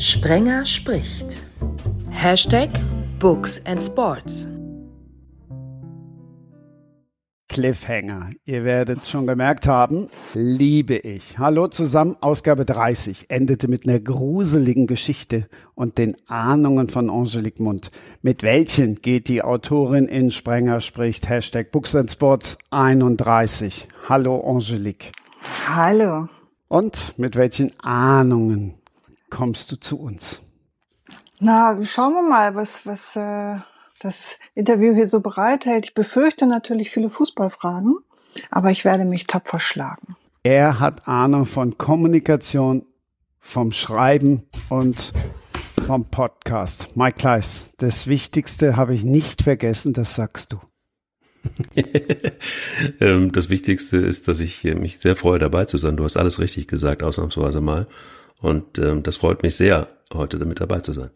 Sprenger spricht. Hashtag Books and Sports. Cliffhanger. Ihr werdet schon gemerkt haben, liebe ich. Hallo zusammen, Ausgabe 30 endete mit einer gruseligen Geschichte und den Ahnungen von Angelique Mund. Mit welchen geht die Autorin in Sprenger spricht? Hashtag Books and Sports 31. Hallo Angelique. Hallo. Und mit welchen Ahnungen kommst du zu uns? Na, schauen wir mal, was, was äh, das Interview hier so bereithält. Ich befürchte natürlich viele Fußballfragen, aber ich werde mich tapfer schlagen. Er hat Ahnung von Kommunikation, vom Schreiben und vom Podcast. Mike Kleiss, das Wichtigste habe ich nicht vergessen, das sagst du. Ähm, das Wichtigste ist, dass ich mich sehr freue, dabei zu sein. Du hast alles richtig gesagt, ausnahmsweise mal. Und ähm, das freut mich sehr, heute damit dabei zu sein.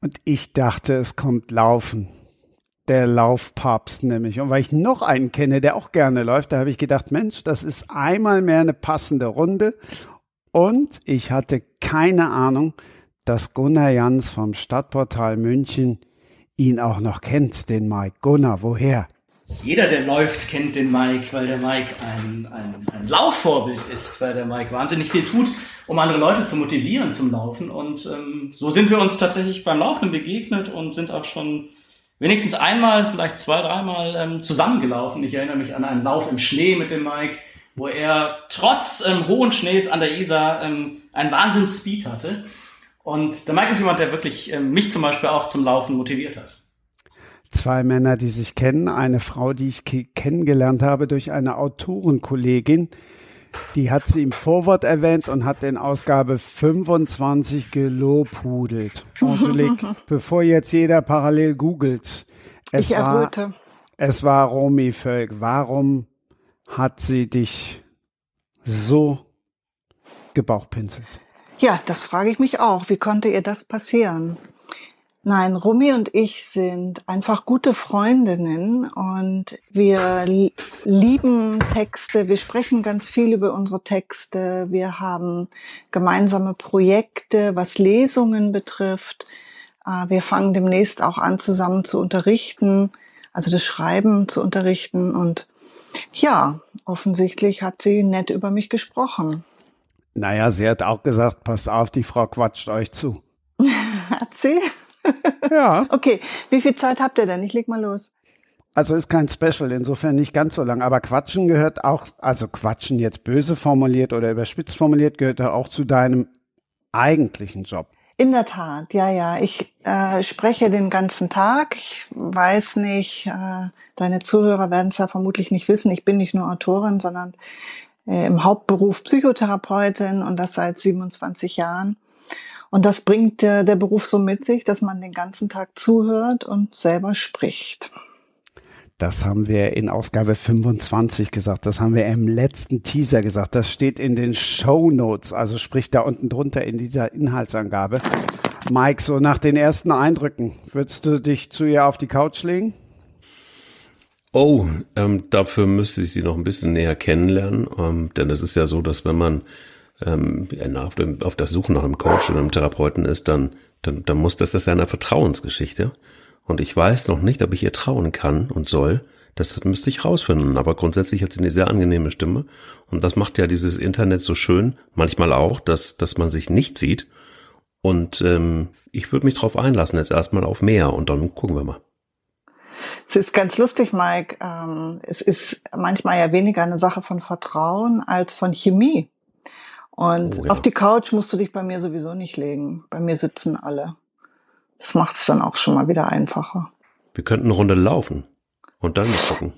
Und ich dachte, es kommt Laufen. Der Laufpapst nämlich. Und weil ich noch einen kenne, der auch gerne läuft, da habe ich gedacht, Mensch, das ist einmal mehr eine passende Runde. Und ich hatte keine Ahnung, dass Gunnar Jans vom Stadtportal München ihn auch noch kennt, den Mike. Gunnar, woher? Jeder, der läuft, kennt den Mike, weil der Mike ein, ein, ein Laufvorbild ist, weil der Mike wahnsinnig viel tut, um andere Leute zu motivieren zum Laufen. Und ähm, so sind wir uns tatsächlich beim Laufen begegnet und sind auch schon wenigstens einmal, vielleicht zwei, dreimal ähm, zusammengelaufen. Ich erinnere mich an einen Lauf im Schnee mit dem Mike, wo er trotz ähm, hohen Schnees an der Isar ähm, einen Wahnsinns-Speed hatte. Und der Mike ist jemand, der wirklich ähm, mich zum Beispiel auch zum Laufen motiviert hat zwei Männer, die sich kennen. Eine Frau, die ich kennengelernt habe durch eine Autorenkollegin. Die hat sie im Vorwort erwähnt und hat in Ausgabe 25 gelobhudelt. Angelique, bevor jetzt jeder parallel googelt. Es ich war, Es war Romy Völk. Warum hat sie dich so gebauchpinselt? Ja, das frage ich mich auch. Wie konnte ihr das passieren? Nein, Rumi und ich sind einfach gute Freundinnen und wir lieben Texte. Wir sprechen ganz viel über unsere Texte. Wir haben gemeinsame Projekte, was Lesungen betrifft. Äh, wir fangen demnächst auch an, zusammen zu unterrichten, also das Schreiben zu unterrichten. Und ja, offensichtlich hat sie nett über mich gesprochen. Naja, sie hat auch gesagt, passt auf, die Frau quatscht euch zu. hat sie? Ja. Okay, wie viel Zeit habt ihr denn? Ich leg mal los. Also ist kein Special, insofern nicht ganz so lang. Aber Quatschen gehört auch, also Quatschen jetzt böse formuliert oder überspitzt formuliert, gehört auch zu deinem eigentlichen Job. In der Tat, ja, ja. Ich äh, spreche den ganzen Tag. Ich weiß nicht, äh, deine Zuhörer werden es ja vermutlich nicht wissen. Ich bin nicht nur Autorin, sondern äh, im Hauptberuf Psychotherapeutin und das seit 27 Jahren. Und das bringt der, der Beruf so mit sich, dass man den ganzen Tag zuhört und selber spricht. Das haben wir in Ausgabe 25 gesagt. Das haben wir im letzten Teaser gesagt. Das steht in den Show Notes, also sprich da unten drunter in dieser Inhaltsangabe. Mike, so nach den ersten Eindrücken, würdest du dich zu ihr auf die Couch legen? Oh, ähm, dafür müsste ich sie noch ein bisschen näher kennenlernen, ähm, denn es ist ja so, dass wenn man ähm, auf, der Suche nach einem Coach oder einem Therapeuten ist, dann, dann, dann muss das, das ist ja eine Vertrauensgeschichte. Und ich weiß noch nicht, ob ich ihr trauen kann und soll. Das müsste ich rausfinden. Aber grundsätzlich hat sie eine sehr angenehme Stimme. Und das macht ja dieses Internet so schön, manchmal auch, dass, dass man sich nicht sieht. Und ähm, ich würde mich darauf einlassen, jetzt erstmal auf mehr und dann gucken wir mal. Es ist ganz lustig, Mike. Ähm, es ist manchmal ja weniger eine Sache von Vertrauen als von Chemie. Und oh, ja. auf die Couch musst du dich bei mir sowieso nicht legen. Bei mir sitzen alle. Das macht es dann auch schon mal wieder einfacher. Wir könnten eine Runde laufen und dann gucken.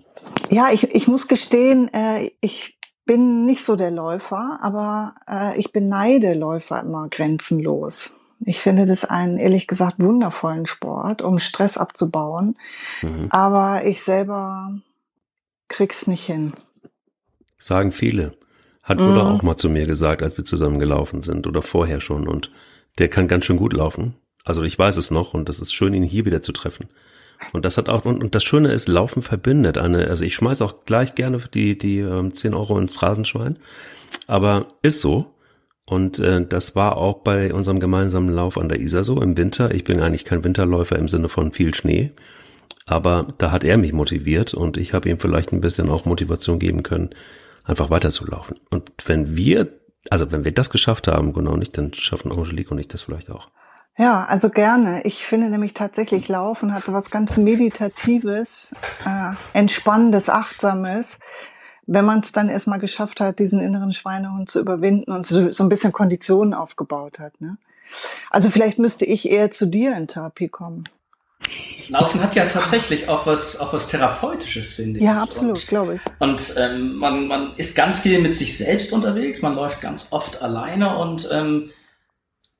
Ja, ich, ich muss gestehen, äh, ich bin nicht so der Läufer, aber äh, ich beneide Läufer immer grenzenlos. Ich finde das einen, ehrlich gesagt, wundervollen Sport, um Stress abzubauen. Mhm. Aber ich selber krieg's nicht hin. Sagen viele. Hat mhm. Ulla auch mal zu mir gesagt, als wir zusammen gelaufen sind oder vorher schon. Und der kann ganz schön gut laufen. Also ich weiß es noch und das ist schön, ihn hier wieder zu treffen. Und das hat auch, und, und das Schöne ist, Laufen verbindet eine, also ich schmeiß auch gleich gerne die, die ähm, 10 Euro ins Phrasenschwein. Aber ist so. Und äh, das war auch bei unserem gemeinsamen Lauf an der Isar so im Winter. Ich bin eigentlich kein Winterläufer im Sinne von viel Schnee, aber da hat er mich motiviert und ich habe ihm vielleicht ein bisschen auch Motivation geben können, einfach weiterzulaufen. Und wenn wir, also wenn wir das geschafft haben, genau nicht, dann schaffen Angelique und ich das vielleicht auch. Ja, also gerne. Ich finde nämlich tatsächlich Laufen hat so was ganz Meditatives, äh, Entspannendes, Achtsames wenn man es dann erstmal geschafft hat, diesen inneren Schweinehund zu überwinden und so, so ein bisschen Konditionen aufgebaut hat. Ne? Also vielleicht müsste ich eher zu dir in Therapie kommen. Laufen hat ja tatsächlich auch was, auch was Therapeutisches, finde ich. Ja, absolut, glaube ich. Und ähm, man, man ist ganz viel mit sich selbst unterwegs, man läuft ganz oft alleine und ähm,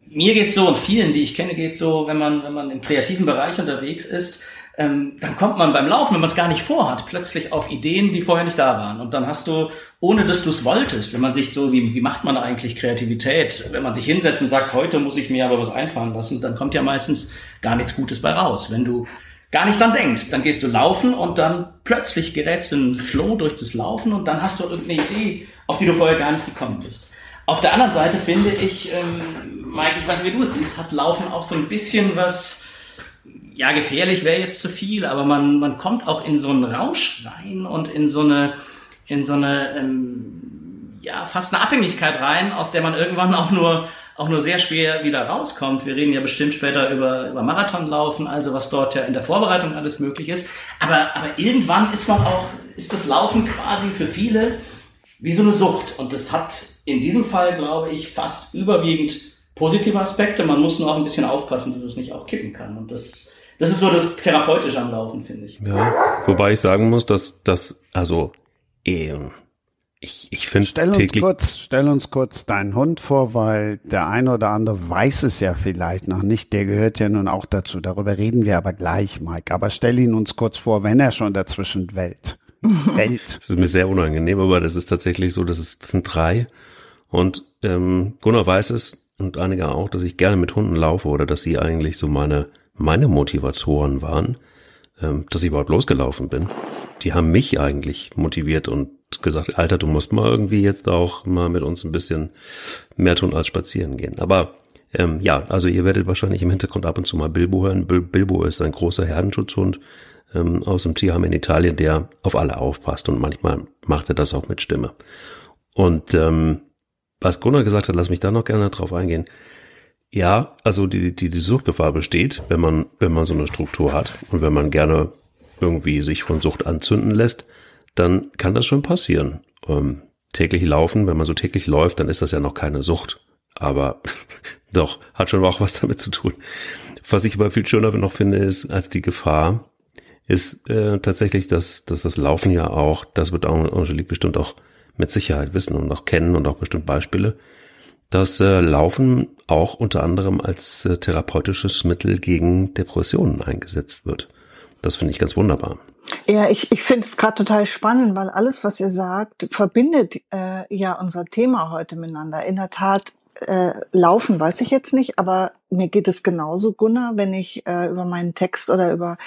mir geht's so und vielen, die ich kenne, geht's so, wenn man, wenn man im kreativen Bereich unterwegs ist, ähm, dann kommt man beim Laufen, wenn man es gar nicht vorhat, plötzlich auf Ideen, die vorher nicht da waren. Und dann hast du, ohne dass du es wolltest, wenn man sich so, wie, wie macht man eigentlich Kreativität, wenn man sich hinsetzt und sagt, heute muss ich mir aber was einfallen lassen, dann kommt ja meistens gar nichts Gutes bei raus. Wenn du gar nicht dran denkst, dann gehst du laufen und dann plötzlich gerätst du in einen Flow durch das Laufen und dann hast du irgendeine Idee, auf die du vorher gar nicht gekommen bist. Auf der anderen Seite finde ich, ähm, Mike, ich weiß nicht, wie du es siehst, hat Laufen auch so ein bisschen was, ja, gefährlich wäre jetzt zu viel, aber man, man kommt auch in so einen Rausch rein und in so eine, in so eine, ähm, ja, fast eine Abhängigkeit rein, aus der man irgendwann auch nur, auch nur sehr schwer wieder rauskommt. Wir reden ja bestimmt später über, über Marathonlaufen, also was dort ja in der Vorbereitung alles möglich ist. Aber, aber irgendwann ist man auch, ist das Laufen quasi für viele wie so eine Sucht. Und das hat in diesem Fall, glaube ich, fast überwiegend positive Aspekte. Man muss nur auch ein bisschen aufpassen, dass es nicht auch kippen kann. Und das das ist so das Therapeutische am Laufen, finde ich. Ja, wobei ich sagen muss, dass das, also, eh, ich, ich finde stell uns kurz, stell uns kurz deinen Hund vor, weil der eine oder andere weiß es ja vielleicht noch nicht. Der gehört ja nun auch dazu. Darüber reden wir aber gleich, Mike. Aber stell ihn uns kurz vor, wenn er schon dazwischen welt. Welt. Das ist mir sehr unangenehm, aber das ist tatsächlich so, dass es das sind drei. Und ähm, Gunnar weiß es und einige auch, dass ich gerne mit Hunden laufe oder dass sie eigentlich so meine meine Motivatoren waren, ähm, dass ich überhaupt losgelaufen bin. Die haben mich eigentlich motiviert und gesagt, Alter, du musst mal irgendwie jetzt auch mal mit uns ein bisschen mehr tun als spazieren gehen. Aber ähm, ja, also ihr werdet wahrscheinlich im Hintergrund ab und zu mal Bilbo hören. Bilbo ist ein großer Herdenschutzhund ähm, aus dem Tierheim in Italien, der auf alle aufpasst und manchmal macht er das auch mit Stimme. Und ähm, was Gunnar gesagt hat, lass mich da noch gerne drauf eingehen. Ja, also die, die, die Suchtgefahr besteht, wenn man, wenn man so eine Struktur hat und wenn man gerne irgendwie sich von Sucht anzünden lässt, dann kann das schon passieren. Ähm, täglich laufen, wenn man so täglich läuft, dann ist das ja noch keine Sucht. Aber doch, hat schon auch was damit zu tun. Was ich aber viel schöner noch finde, ist, als die Gefahr, ist äh, tatsächlich, dass, dass das Laufen ja auch, das wird auch Angelique bestimmt auch mit Sicherheit wissen und auch kennen und auch bestimmt Beispiele, dass äh, Laufen auch unter anderem als äh, therapeutisches Mittel gegen Depressionen eingesetzt wird. Das finde ich ganz wunderbar. Ja, ich, ich finde es gerade total spannend, weil alles, was ihr sagt, verbindet äh, ja unser Thema heute miteinander. In der Tat, äh, Laufen weiß ich jetzt nicht, aber mir geht es genauso, Gunnar, wenn ich äh, über meinen Text oder über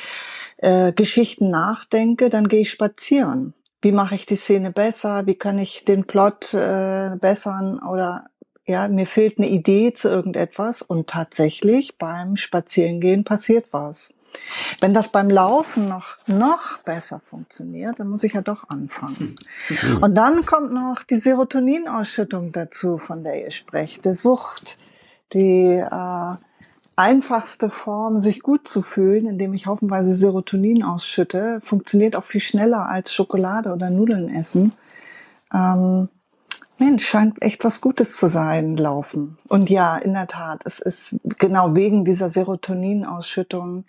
äh, Geschichten nachdenke, dann gehe ich spazieren. Wie mache ich die Szene besser? Wie kann ich den Plot äh, bessern oder ja, mir fehlt eine Idee zu irgendetwas und tatsächlich beim Spazierengehen passiert was. Wenn das beim Laufen noch, noch besser funktioniert, dann muss ich ja doch anfangen. Mhm. Und dann kommt noch die Serotoninausschüttung dazu, von der ihr sprecht, der Sucht, die äh, einfachste Form, sich gut zu fühlen, indem ich haufenweise Serotonin ausschütte, funktioniert auch viel schneller als Schokolade oder Nudeln essen. Ähm, Mensch, scheint echt was Gutes zu sein, Laufen. Und ja, in der Tat, es ist genau wegen dieser Serotoninausschüttung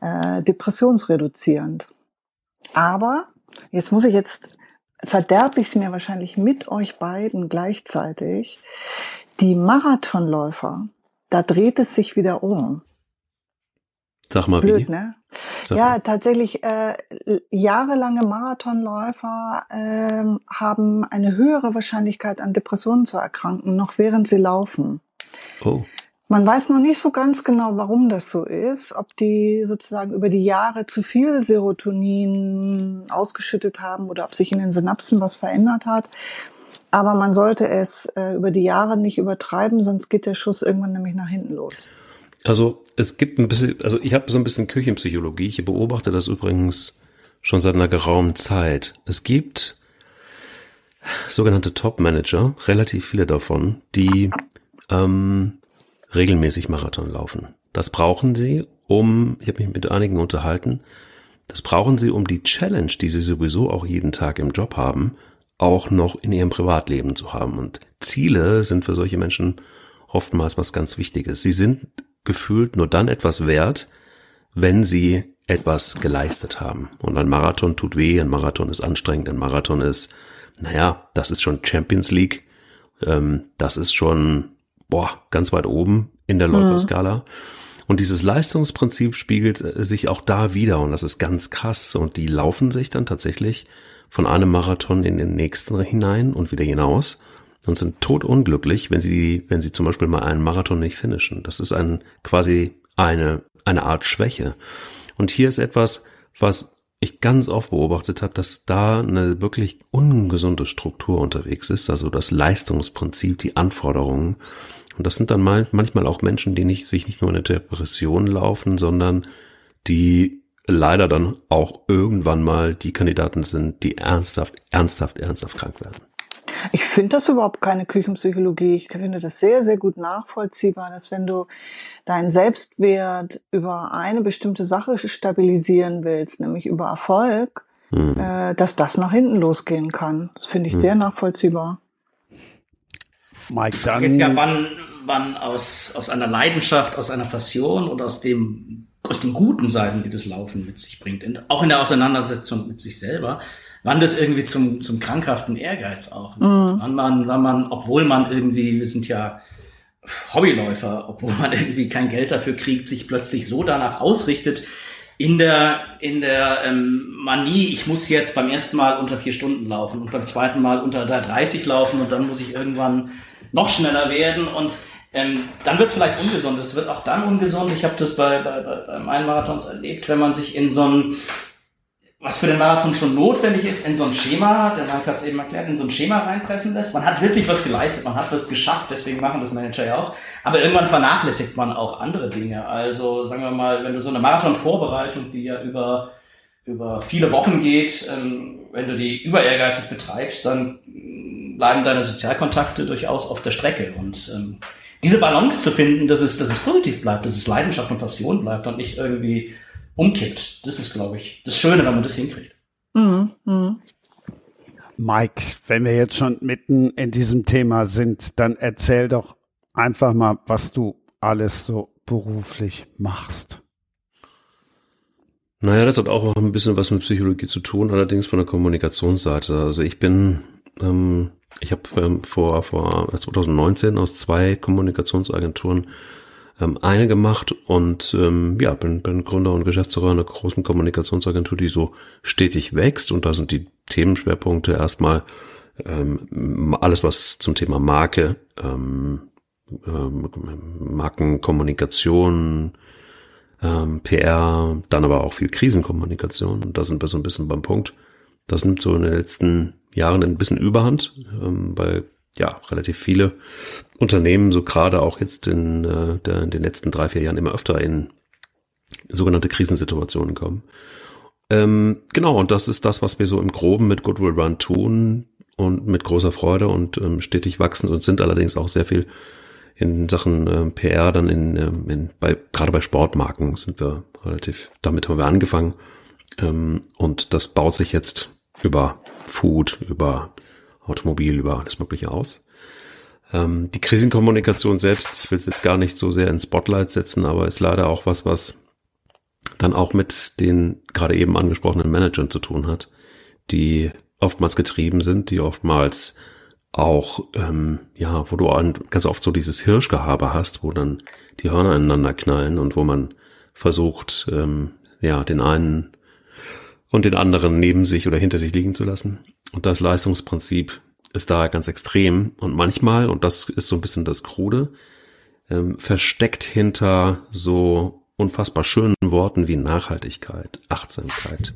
äh, depressionsreduzierend. Aber jetzt muss ich jetzt, verderbe ich es mir wahrscheinlich mit euch beiden gleichzeitig. Die Marathonläufer, da dreht es sich wieder um. Sag mal Blöd, wie. Ne? ja, tatsächlich äh, jahrelange Marathonläufer äh, haben eine höhere Wahrscheinlichkeit an Depressionen zu erkranken, noch während sie laufen. Oh. Man weiß noch nicht so ganz genau, warum das so ist, ob die sozusagen über die Jahre zu viel Serotonin ausgeschüttet haben oder ob sich in den Synapsen was verändert hat. Aber man sollte es äh, über die Jahre nicht übertreiben, sonst geht der Schuss irgendwann nämlich nach hinten los. Also es gibt ein bisschen, also ich habe so ein bisschen Küchenpsychologie. Ich beobachte das übrigens schon seit einer geraumen Zeit. Es gibt sogenannte Top-Manager, relativ viele davon, die ähm, regelmäßig Marathon laufen. Das brauchen sie, um, ich habe mich mit einigen unterhalten, das brauchen sie, um die Challenge, die sie sowieso auch jeden Tag im Job haben, auch noch in ihrem Privatleben zu haben. Und Ziele sind für solche Menschen oftmals was ganz Wichtiges. Sie sind gefühlt nur dann etwas wert, wenn sie etwas geleistet haben. Und ein Marathon tut weh, ein Marathon ist anstrengend, ein Marathon ist, naja, das ist schon Champions League, ähm, das ist schon, boah, ganz weit oben in der Läuferskala. Mhm. Und dieses Leistungsprinzip spiegelt äh, sich auch da wieder und das ist ganz krass. Und die laufen sich dann tatsächlich von einem Marathon in den nächsten hinein und wieder hinaus und sind totunglücklich, wenn sie, wenn sie zum Beispiel mal einen Marathon nicht finishen. Das ist ein, quasi eine, eine Art Schwäche. Und hier ist etwas, was ich ganz oft beobachtet habe, dass da eine wirklich ungesunde Struktur unterwegs ist, also das Leistungsprinzip, die Anforderungen. Und das sind dann mal, manchmal auch Menschen, die nicht, sich nicht nur in eine Depression laufen, sondern die leider dann auch irgendwann mal die Kandidaten sind, die ernsthaft, ernsthaft, ernsthaft krank werden. Ich finde das überhaupt keine Küchenpsychologie. Ich finde das sehr, sehr gut nachvollziehbar, dass wenn du deinen Selbstwert über eine bestimmte Sache stabilisieren willst, nämlich über Erfolg, mhm. äh, dass das nach hinten losgehen kann. Das finde ich mhm. sehr nachvollziehbar. Mike, dann. Jetzt ja, wann, wann aus, aus einer Leidenschaft, aus einer Passion oder aus dem, aus den guten Seiten, die das Laufen mit sich bringt, auch in der Auseinandersetzung mit sich selber, wann das irgendwie zum, zum krankhaften Ehrgeiz auch. Mhm. Wann man, wann man, obwohl man irgendwie, wir sind ja Hobbyläufer, obwohl man irgendwie kein Geld dafür kriegt, sich plötzlich so danach ausrichtet, in der, in der ähm, Manie, ich muss jetzt beim ersten Mal unter vier Stunden laufen und beim zweiten Mal unter 30 laufen und dann muss ich irgendwann noch schneller werden und ähm, dann wird es vielleicht ungesund. Es wird auch dann ungesund. Ich habe das bei, bei, bei, bei meinen Marathons erlebt, wenn man sich in so ein was für den Marathon schon notwendig ist, in so ein Schema, der Mike hat es eben erklärt, in so ein Schema reinpressen lässt. Man hat wirklich was geleistet, man hat was geschafft, deswegen machen das Manager ja auch. Aber irgendwann vernachlässigt man auch andere Dinge. Also sagen wir mal, wenn du so eine Marathon-Vorbereitung, die ja über, über viele Wochen geht, ähm, wenn du die über ehrgeizig betreibst, dann bleiben deine Sozialkontakte durchaus auf der Strecke. Und ähm, diese Balance zu finden, dass es, dass es positiv bleibt, dass es Leidenschaft und Passion bleibt und nicht irgendwie umkippt. Das ist, glaube ich, das Schöne, wenn man das hinkriegt. Mhm. Mhm. Mike, wenn wir jetzt schon mitten in diesem Thema sind, dann erzähl doch einfach mal, was du alles so beruflich machst. Naja, das hat auch ein bisschen was mit Psychologie zu tun, allerdings von der Kommunikationsseite. Also ich bin, ähm, ich habe ähm, vor, vor 2019 aus zwei Kommunikationsagenturen ähm, eine gemacht und ähm, ja, bin, bin Gründer und Geschäftsführer einer großen Kommunikationsagentur, die so stetig wächst und da sind die Themenschwerpunkte erstmal ähm, alles, was zum Thema Marke, ähm, ähm, Markenkommunikation, ähm, PR, dann aber auch viel Krisenkommunikation und da sind wir so ein bisschen beim Punkt. Das nimmt so in den letzten Jahren ein bisschen Überhand, ähm, weil ja, relativ viele Unternehmen, so gerade auch jetzt in, äh, der, in den letzten drei, vier Jahren immer öfter in sogenannte Krisensituationen kommen. Ähm, genau, und das ist das, was wir so im Groben mit Goodwill Run tun und mit großer Freude und ähm, stetig wachsen und sind allerdings auch sehr viel in Sachen äh, PR, dann in, ähm, in bei, gerade bei Sportmarken sind wir relativ, damit haben wir angefangen. Ähm, und das baut sich jetzt über Food, über Automobil, über alles Mögliche aus. Ähm, die Krisenkommunikation selbst, ich will es jetzt gar nicht so sehr ins Spotlight setzen, aber ist leider auch was, was dann auch mit den gerade eben angesprochenen Managern zu tun hat, die oftmals getrieben sind, die oftmals auch, ähm, ja, wo du ganz oft so dieses Hirschgehabe hast, wo dann die Hörner ineinander knallen und wo man versucht, ähm, ja, den einen und den anderen neben sich oder hinter sich liegen zu lassen. Und das Leistungsprinzip ist da ganz extrem. Und manchmal, und das ist so ein bisschen das Krude, ähm, versteckt hinter so unfassbar schönen Worten wie Nachhaltigkeit, Achtsamkeit,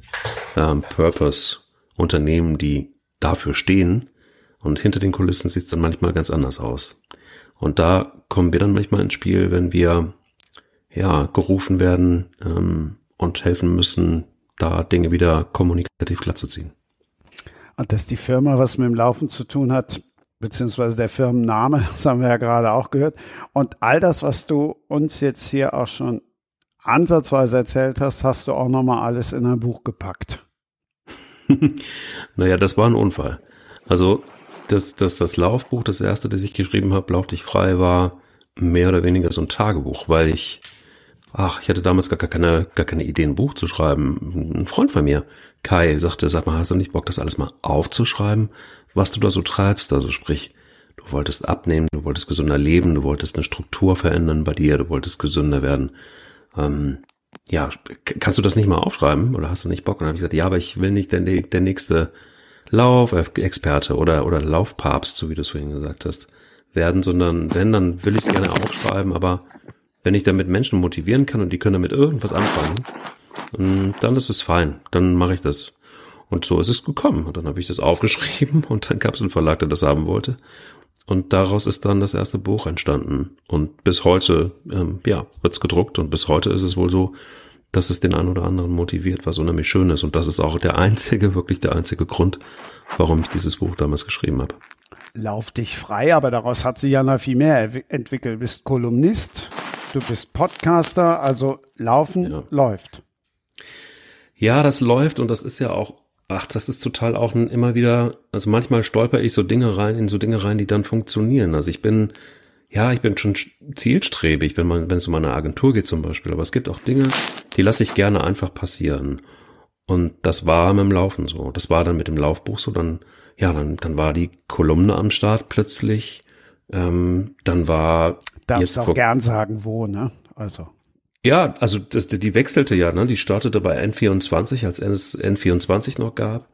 ähm, Purpose, Unternehmen, die dafür stehen, Und hinter den Kulissen sieht es dann manchmal ganz anders aus. Und da kommen wir dann manchmal ins Spiel, wenn wir ja gerufen werden ähm, und helfen müssen, da Dinge wieder kommunikativ glatt zu ziehen. Und dass die Firma was mit dem Laufen zu tun hat, beziehungsweise der Firmenname, das haben wir ja gerade auch gehört. Und all das, was du uns jetzt hier auch schon ansatzweise erzählt hast, hast du auch nochmal alles in ein Buch gepackt. naja, das war ein Unfall. Also das, das, das Laufbuch, das erste, das ich geschrieben habe, Lauf dich frei, war mehr oder weniger so ein Tagebuch, weil ich, ach, ich hatte damals gar keine, gar keine Idee, ein Buch zu schreiben. Ein Freund von mir, Kai, sagte, sag mal, hast du nicht Bock, das alles mal aufzuschreiben, was du da so treibst? Also sprich, du wolltest abnehmen, du wolltest gesünder leben, du wolltest eine Struktur verändern bei dir, du wolltest gesünder werden. Ähm, ja, kannst du das nicht mal aufschreiben oder hast du nicht Bock? Und dann habe ich gesagt, ja, aber ich will nicht der, der nächste Laufexperte oder, oder Laufpapst, so wie du es vorhin gesagt hast, werden, sondern wenn, dann will ich es gerne aufschreiben, aber wenn ich damit Menschen motivieren kann und die können damit irgendwas anfangen, mm, dann ist es fein, dann mache ich das. Und so ist es gekommen. Und dann habe ich das aufgeschrieben und dann gab es einen Verlag, der das haben wollte. Und daraus ist dann das erste Buch entstanden. Und bis heute, ähm, ja, wird's gedruckt und bis heute ist es wohl so, dass es den einen oder anderen motiviert, was unheimlich schön ist. Und das ist auch der einzige, wirklich der einzige Grund, warum ich dieses Buch damals geschrieben habe. Lauf dich frei, aber daraus hat sich ja noch viel mehr entwickelt. Du bist Kolumnist, du bist Podcaster, also Laufen ja. läuft. Ja, das läuft und das ist ja auch, ach, das ist total auch ein, immer wieder, also manchmal stolper ich so Dinge rein, in so Dinge rein, die dann funktionieren. Also ich bin ja, ich bin schon zielstrebig, wenn man, wenn es um eine Agentur geht zum Beispiel. Aber es gibt auch Dinge, die lasse ich gerne einfach passieren. Und das war mit dem Laufen so. Das war dann mit dem Laufbuch so. Dann, ja, dann, dann war die Kolumne am Start plötzlich. Ähm, dann war. Darfst auch gern sagen, wo, ne? Also. Ja, also das, die wechselte ja, ne? Die startete bei N24, als es N24 noch gab.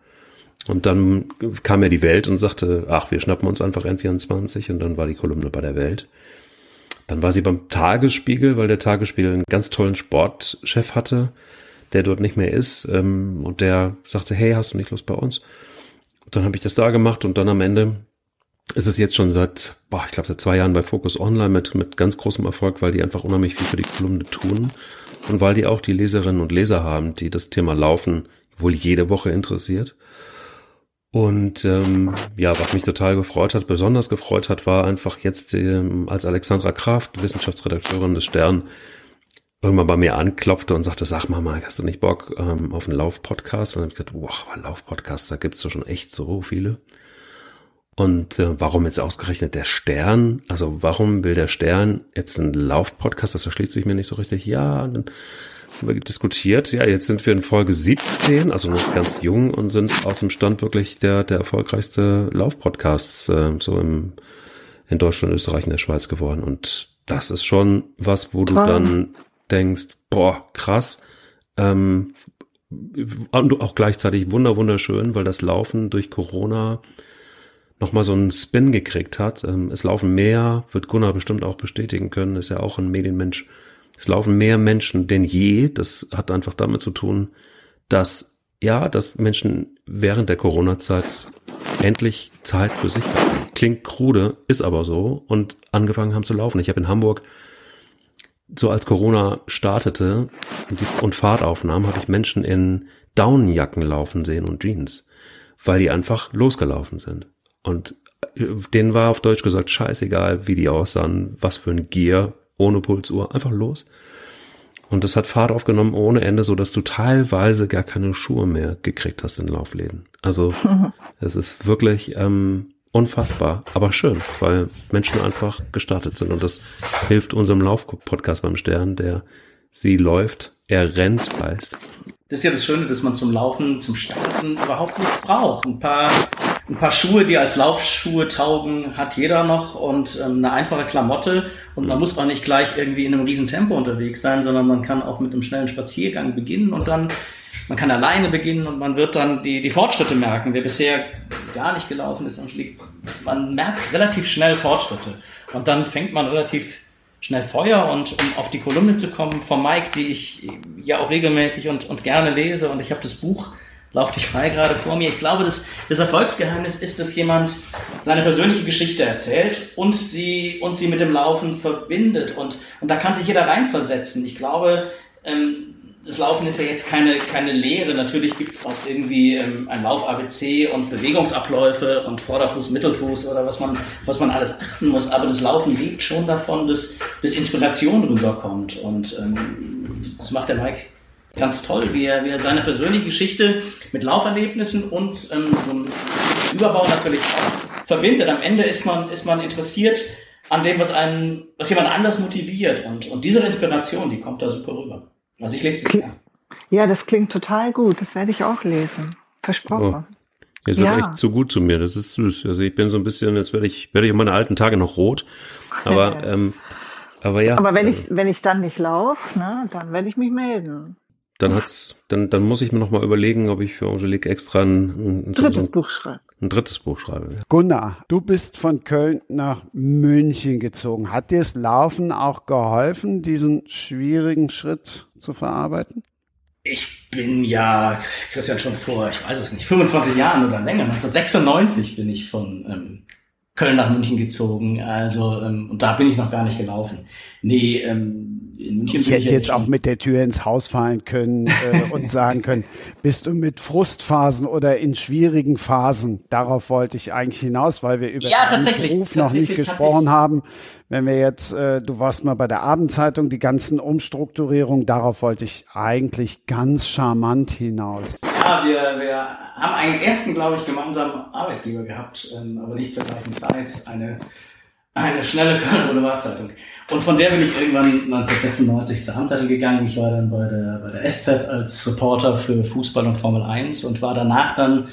Und dann kam ja die Welt und sagte, ach, wir schnappen uns einfach N24 und dann war die Kolumne bei der Welt. Dann war sie beim Tagesspiegel, weil der Tagesspiegel einen ganz tollen Sportchef hatte, der dort nicht mehr ist ähm, und der sagte, hey, hast du nicht Lust bei uns? Und dann habe ich das da gemacht und dann am Ende ist es jetzt schon seit, boah, ich glaube seit zwei Jahren bei Focus Online mit, mit ganz großem Erfolg, weil die einfach unheimlich viel für die Kolumne tun und weil die auch die Leserinnen und Leser haben, die das Thema Laufen wohl jede Woche interessiert. Und ähm, ja, was mich total gefreut hat, besonders gefreut hat, war einfach jetzt, ähm, als Alexandra Kraft, Wissenschaftsredakteurin des Stern, irgendwann bei mir anklopfte und sagte, sag mal, hast du nicht Bock ähm, auf einen Lauf-Podcast? Und dann habe ich gesagt, boah, Lauf-Podcasts, da gibt's doch schon echt so viele. Und äh, warum jetzt ausgerechnet der Stern? Also warum will der Stern jetzt einen Lauf-Podcast? Das erschließt sich mir nicht so richtig. Ja, dann diskutiert. Ja, jetzt sind wir in Folge 17, also noch ganz jung und sind aus dem Stand wirklich der, der erfolgreichste Laufpodcasts äh, so im, in Deutschland, Österreich und der Schweiz geworden. Und das ist schon was, wo Toll. du dann denkst, boah, krass. Ähm, und auch gleichzeitig wunder wunderschön, weil das Laufen durch Corona nochmal so einen Spin gekriegt hat. Ähm, es laufen mehr, wird Gunnar bestimmt auch bestätigen können, ist ja auch ein Medienmensch es laufen mehr Menschen denn je. Das hat einfach damit zu tun, dass ja, dass Menschen während der Corona-Zeit endlich Zeit für sich haben. Klingt krude, ist aber so und angefangen haben zu laufen. Ich habe in Hamburg so als Corona startete und, die, und Fahrt aufnahm, habe ich Menschen in Daunenjacken laufen sehen und Jeans, weil die einfach losgelaufen sind. Und äh, denen war auf Deutsch gesagt scheißegal, wie die aussahen, was für ein Gear ohne Pulsuhr, einfach los. Und das hat Fahrt aufgenommen ohne Ende, so dass du teilweise gar keine Schuhe mehr gekriegt hast in Laufläden. Also es ist wirklich ähm, unfassbar, aber schön, weil Menschen einfach gestartet sind. Und das hilft unserem Lauf-Podcast beim Stern, der sie läuft, er rennt, heißt. Das ist ja das Schöne, dass man zum Laufen, zum Starten überhaupt nichts braucht. Ein paar ein paar Schuhe, die als Laufschuhe taugen, hat jeder noch und ähm, eine einfache Klamotte. Und man muss auch nicht gleich irgendwie in einem riesen Tempo unterwegs sein, sondern man kann auch mit einem schnellen Spaziergang beginnen und dann, man kann alleine beginnen und man wird dann die, die Fortschritte merken. Wer bisher gar nicht gelaufen ist, man merkt relativ schnell Fortschritte. Und dann fängt man relativ schnell Feuer und um auf die Kolumne zu kommen von Mike, die ich ja auch regelmäßig und, und gerne lese und ich habe das Buch Lauf dich frei gerade vor mir. Ich glaube, das, das Erfolgsgeheimnis ist, dass jemand seine persönliche Geschichte erzählt und sie, und sie mit dem Laufen verbindet. Und, und da kann sich jeder reinversetzen. Ich glaube, ähm, das Laufen ist ja jetzt keine, keine Lehre. Natürlich gibt es auch irgendwie ähm, ein Lauf-ABC und Bewegungsabläufe und Vorderfuß, Mittelfuß oder was man, was man alles achten muss. Aber das Laufen lebt schon davon, dass, dass Inspiration rüberkommt. Und ähm, das macht der Mike ganz toll, wie er, wie er seine persönliche Geschichte mit Lauferlebnissen und ähm, so einem Überbau natürlich auch verbindet. Am Ende ist man, ist man interessiert an dem, was einen, was jemand anders motiviert. Und, und diese Inspiration, die kommt da super rüber. Also ich lese es ja. Ja, das klingt total gut. Das werde ich auch lesen. Versprochen. Oh. Ihr seid ja. echt so gut zu mir. Das ist süß. Also ich bin so ein bisschen, jetzt werde ich, werde ich in meine alten Tage noch rot. Aber, ähm, aber ja. Aber wenn ich, wenn ich dann nicht laufe, ne, dann werde ich mich melden. Dann hat's, dann, dann muss ich mir noch mal überlegen, ob ich für Angelique extra ein, ein drittes so ein, Buch schreibe. Ein drittes Buch schreibe. Gunnar, du bist von Köln nach München gezogen. Hat dir das Laufen auch geholfen, diesen schwierigen Schritt zu verarbeiten? Ich bin ja, Christian, schon vor, ich weiß es nicht, 25 Jahren oder länger, 1996 bin ich von ähm, Köln nach München gezogen. Also, ähm, und da bin ich noch gar nicht gelaufen. Nee, ähm, ich hätte jetzt auch mit der Tür ins Haus fallen können äh, und sagen können, bist du mit Frustphasen oder in schwierigen Phasen? Darauf wollte ich eigentlich hinaus, weil wir über ja, den Beruf noch nicht gesprochen haben. Wenn wir jetzt, äh, du warst mal bei der Abendzeitung, die ganzen Umstrukturierungen, darauf wollte ich eigentlich ganz charmant hinaus. Ja, wir, wir haben einen ersten, glaube ich, gemeinsamen Arbeitgeber gehabt, ähm, aber nicht zur gleichen Zeit. Eine eine schnelle Kölner Boulevardzeitung. Und von der bin ich irgendwann 1996 zur Handzeitung gegangen. Ich war dann bei der, bei der SZ als Reporter für Fußball und Formel 1 und war danach dann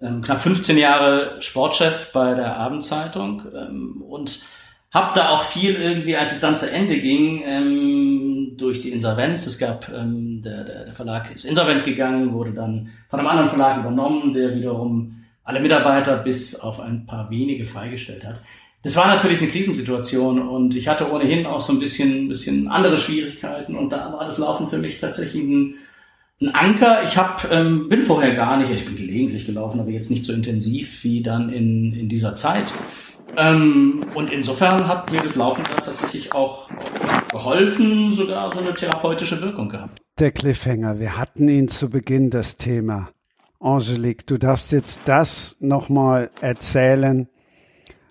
ähm, knapp 15 Jahre Sportchef bei der Abendzeitung ähm, und habe da auch viel irgendwie, als es dann zu Ende ging, ähm, durch die Insolvenz. Es gab, ähm, der, der, der Verlag ist insolvent gegangen, wurde dann von einem anderen Verlag übernommen, der wiederum alle Mitarbeiter bis auf ein paar wenige freigestellt hat das war natürlich eine Krisensituation und ich hatte ohnehin auch so ein bisschen, bisschen andere Schwierigkeiten und da war das Laufen für mich tatsächlich ein, ein Anker. Ich hab, ähm, bin vorher gar nicht, ich bin gelegentlich gelaufen, aber jetzt nicht so intensiv wie dann in, in dieser Zeit. Ähm, und insofern hat mir das Laufen tatsächlich auch geholfen, sogar so eine therapeutische Wirkung gehabt. Der Cliffhanger, wir hatten ihn zu Beginn das Thema. Angelique, du darfst jetzt das nochmal erzählen,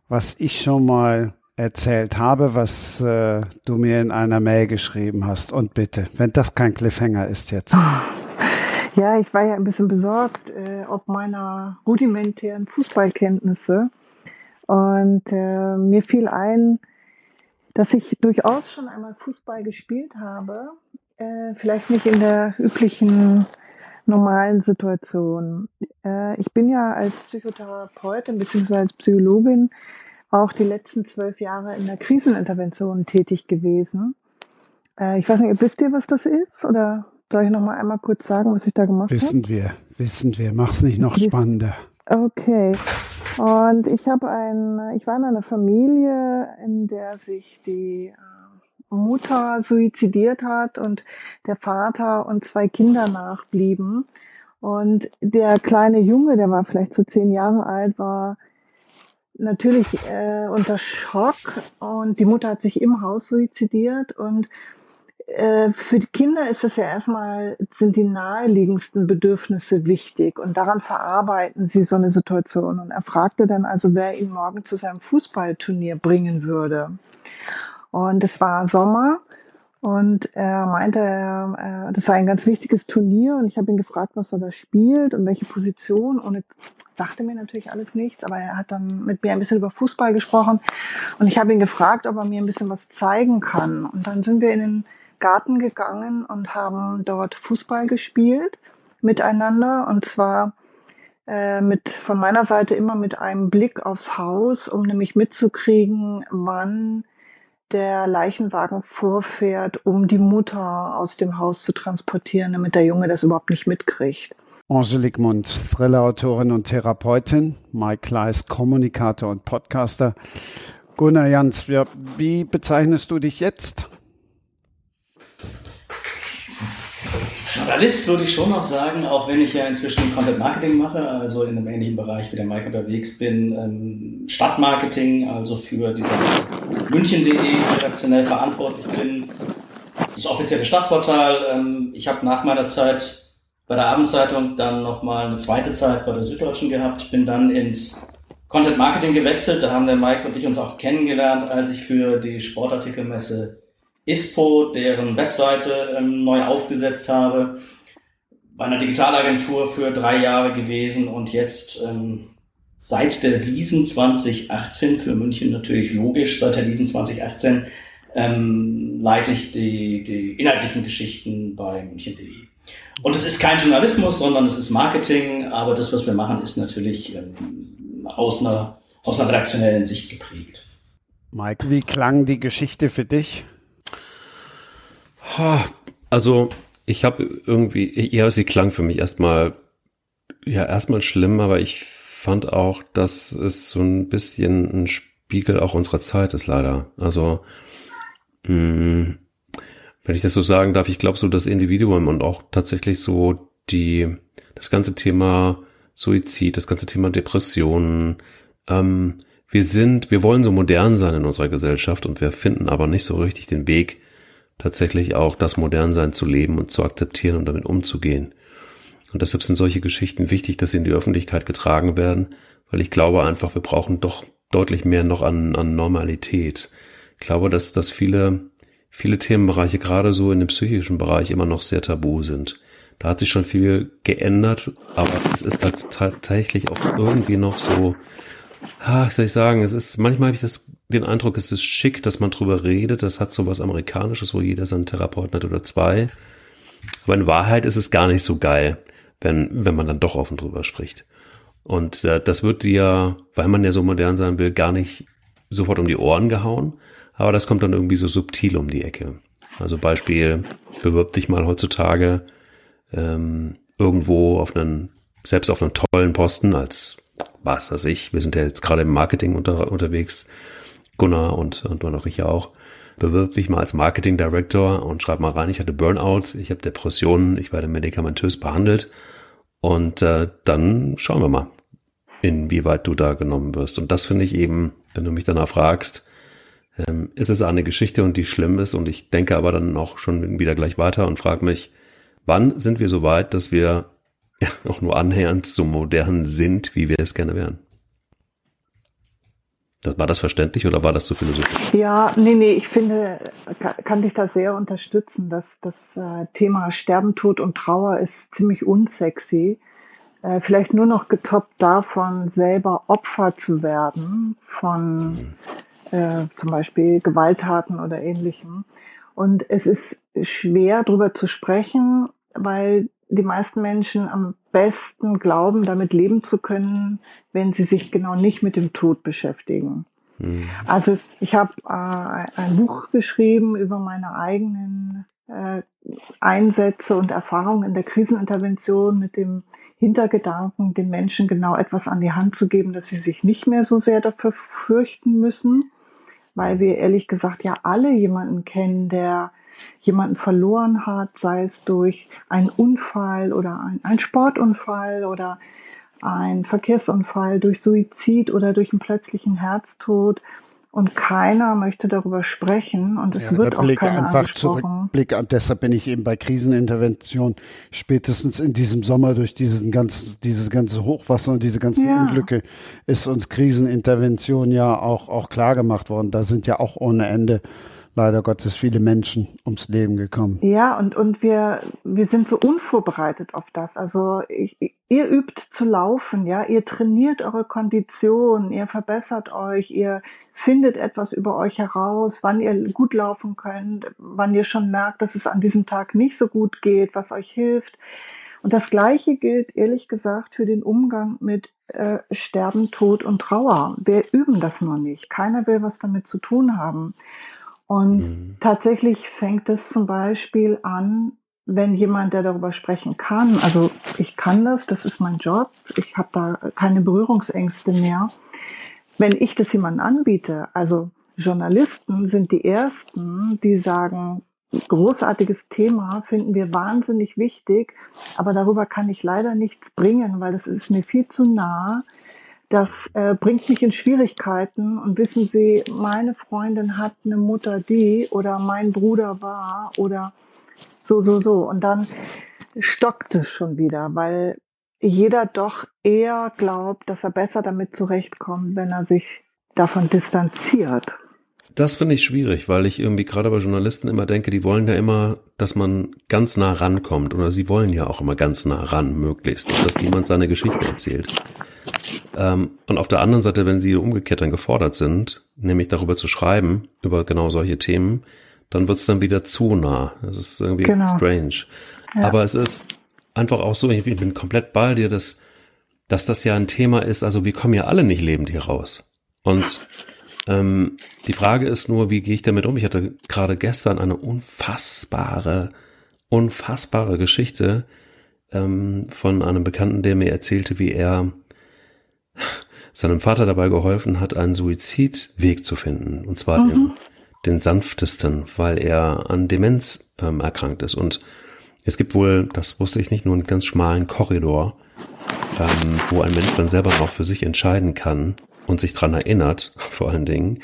was ich schon mal erzählt habe, was äh, du mir in einer Mail geschrieben hast. Und bitte, wenn das kein Cliffhanger ist jetzt. Ja, ich war ja ein bisschen besorgt, äh, ob meiner rudimentären Fußballkenntnisse. Und äh, mir fiel ein, dass ich durchaus schon einmal Fußball gespielt habe. Äh, vielleicht nicht in der üblichen normalen Situation. Äh, ich bin ja als Psychotherapeutin bzw. als Psychologin auch die letzten zwölf Jahre in der Krisenintervention tätig gewesen. Äh, ich weiß nicht, wisst ihr, was das ist? Oder soll ich noch mal einmal kurz sagen, was ich da gemacht habe? Wissen hab? wir, wissen wir. Mach's nicht noch spannender. Okay. Und ich habe ein, ich war in einer Familie, in der sich die Mutter suizidiert hat und der Vater und zwei Kinder nachblieben. Und der kleine Junge, der war vielleicht so zehn Jahre alt, war natürlich äh, unter Schock und die Mutter hat sich im Haus suizidiert und äh, für die Kinder ist es ja erstmal, sind die naheliegendsten Bedürfnisse wichtig und daran verarbeiten sie so eine Situation. Und er fragte dann also, wer ihn morgen zu seinem Fußballturnier bringen würde. Und es war Sommer und er meinte, er, das sei ein ganz wichtiges Turnier und ich habe ihn gefragt, was er da spielt und welche Position und er sagte mir natürlich alles nichts, aber er hat dann mit mir ein bisschen über Fußball gesprochen und ich habe ihn gefragt, ob er mir ein bisschen was zeigen kann. Und dann sind wir in den Garten gegangen und haben dort Fußball gespielt miteinander und zwar äh, mit von meiner Seite immer mit einem Blick aufs Haus, um nämlich mitzukriegen, wann der Leichenwagen vorfährt, um die Mutter aus dem Haus zu transportieren, damit der Junge das überhaupt nicht mitkriegt. Angelique Mund, Thriller-Autorin und Therapeutin, Mike Kleiss, Kommunikator und Podcaster. Gunnar Jans, wie bezeichnest du dich jetzt? Journalist würde ich schon noch sagen, auch wenn ich ja inzwischen Content Marketing mache, also in einem ähnlichen Bereich wie der Mike unterwegs bin, ähm, Stadtmarketing, also für diese München.de redaktionell verantwortlich bin, das offizielle Stadtportal. Ähm, ich habe nach meiner Zeit bei der Abendzeitung dann nochmal eine zweite Zeit bei der Süddeutschen gehabt. Ich bin dann ins Content Marketing gewechselt. Da haben der Mike und ich uns auch kennengelernt, als ich für die Sportartikelmesse ISPO, deren Webseite ähm, neu aufgesetzt habe, bei einer Digitalagentur für drei Jahre gewesen und jetzt ähm, seit der Wiesen 2018, für München natürlich logisch, seit der Wiesen 2018 ähm, leite ich die, die inhaltlichen Geschichten bei München.de. Und es ist kein Journalismus, sondern es ist Marketing, aber das, was wir machen, ist natürlich ähm, aus, einer, aus einer redaktionellen Sicht geprägt. Mike, wie klang die Geschichte für dich? Also, ich habe irgendwie, ja, sie klang für mich erstmal, ja, erstmal schlimm, aber ich fand auch, dass es so ein bisschen ein Spiegel auch unserer Zeit ist, leider. Also, mh, mm, wenn ich das so sagen darf, ich glaube so das Individuum und auch tatsächlich so die, das ganze Thema Suizid, das ganze Thema Depressionen, ähm, wir sind, wir wollen so modern sein in unserer Gesellschaft und wir finden aber nicht so richtig den Weg, tatsächlich auch das Modernsein zu leben und zu akzeptieren und damit umzugehen. Und deshalb sind solche Geschichten wichtig, dass sie in die Öffentlichkeit getragen werden, weil ich glaube einfach, wir brauchen doch deutlich mehr noch an, an Normalität. Ich glaube, dass, dass viele viele Themenbereiche, gerade so in dem psychischen Bereich, immer noch sehr tabu sind. Da hat sich schon viel geändert, aber es ist tatsächlich auch irgendwie noch so, ah, soll ich sagen, es ist, manchmal habe ich das, den Eindruck, es ist schick, dass man drüber redet. Das hat so was Amerikanisches, wo jeder seinen Therapeuten hat oder zwei. Aber in Wahrheit ist es gar nicht so geil, wenn, wenn man dann doch offen drüber spricht. Und äh, das wird dir, weil man ja so modern sein will, gar nicht sofort um die Ohren gehauen. Aber das kommt dann irgendwie so subtil um die Ecke. Also Beispiel, bewirb dich mal heutzutage ähm, irgendwo auf einen, selbst auf einen tollen Posten als, was weiß ich, wir sind ja jetzt gerade im Marketing unter, unterwegs, Gunnar und, und, und auch ich auch. Bewirb dich mal als Marketing Director und schreib mal rein, ich hatte Burnout, ich habe Depressionen, ich werde medikamentös behandelt. Und äh, dann schauen wir mal, inwieweit du da genommen wirst. Und das finde ich eben, wenn du mich danach fragst, ähm, ist es eine Geschichte und die schlimm ist. Und ich denke aber dann auch schon wieder gleich weiter und frage mich, wann sind wir so weit, dass wir ja, auch nur annähernd so modern sind, wie wir es gerne wären? War das verständlich oder war das zu philosophisch? Ja, nee, nee, ich finde, kann dich da sehr unterstützen, dass das äh, Thema Sterben, Tod und Trauer ist ziemlich unsexy. Äh, vielleicht nur noch getoppt davon, selber Opfer zu werden von mhm äh, zum Beispiel Gewalttaten oder ähnlichem. Und es ist schwer darüber zu sprechen, weil die meisten Menschen am besten glauben, damit leben zu können, wenn sie sich genau nicht mit dem Tod beschäftigen. Mhm. Also ich habe äh, ein Buch geschrieben über meine eigenen äh, Einsätze und Erfahrungen in der Krisenintervention mit dem Hintergedanken, den Menschen genau etwas an die Hand zu geben, dass sie sich nicht mehr so sehr dafür fürchten müssen weil wir ehrlich gesagt ja alle jemanden kennen, der jemanden verloren hat, sei es durch einen Unfall oder ein, ein Sportunfall oder ein Verkehrsunfall, durch Suizid oder durch einen plötzlichen Herztod und keiner möchte darüber sprechen und es ja, wird auch Blick keiner einfach zurück, Blick an, deshalb bin ich eben bei Krisenintervention spätestens in diesem Sommer durch diesen ganz, dieses ganze Hochwasser und diese ganzen ja. Unglücke ist uns Krisenintervention ja auch, auch klar gemacht worden. Da sind ja auch ohne Ende leider Gottes viele Menschen ums Leben gekommen. Ja, und, und wir, wir sind so unvorbereitet auf das. Also ich, ihr übt zu laufen, ja, ihr trainiert eure Kondition, ihr verbessert euch, ihr findet etwas über euch heraus, wann ihr gut laufen könnt, wann ihr schon merkt, dass es an diesem Tag nicht so gut geht, was euch hilft. Und das Gleiche gilt ehrlich gesagt für den Umgang mit äh, Sterben, Tod und Trauer. Wir üben das nur nicht. Keiner will was damit zu tun haben. Und mhm. tatsächlich fängt es zum Beispiel an, wenn jemand, der darüber sprechen kann, also ich kann das, das ist mein Job, ich habe da keine Berührungsängste mehr. Wenn ich das jemandem anbiete, also Journalisten sind die ersten, die sagen, großartiges Thema, finden wir wahnsinnig wichtig, aber darüber kann ich leider nichts bringen, weil das ist mir viel zu nah. Das äh, bringt mich in Schwierigkeiten und wissen Sie, meine Freundin hat eine Mutter, die oder mein Bruder war oder so, so, so. Und dann stockt es schon wieder, weil jeder doch eher glaubt, dass er besser damit zurechtkommt, wenn er sich davon distanziert. Das finde ich schwierig, weil ich irgendwie gerade bei Journalisten immer denke, die wollen ja immer, dass man ganz nah rankommt oder sie wollen ja auch immer ganz nah ran, möglichst, dass jemand seine Geschichte erzählt. Ähm, und auf der anderen Seite, wenn sie umgekehrt dann gefordert sind, nämlich darüber zu schreiben, über genau solche Themen, dann wird es dann wieder zu nah. Das ist irgendwie genau. strange. Ja. Aber es ist einfach auch so, ich bin komplett bei dir, dass, dass das ja ein Thema ist, also wir kommen ja alle nicht lebend hier raus. Und ähm, die Frage ist nur, wie gehe ich damit um? Ich hatte gerade gestern eine unfassbare, unfassbare Geschichte ähm, von einem Bekannten, der mir erzählte, wie er seinem Vater dabei geholfen hat, einen Suizidweg zu finden. Und zwar mhm. den, den sanftesten, weil er an Demenz ähm, erkrankt ist. Und es gibt wohl, das wusste ich nicht, nur einen ganz schmalen Korridor, ähm, wo ein Mensch dann selber noch für sich entscheiden kann, und sich dran erinnert, vor allen Dingen,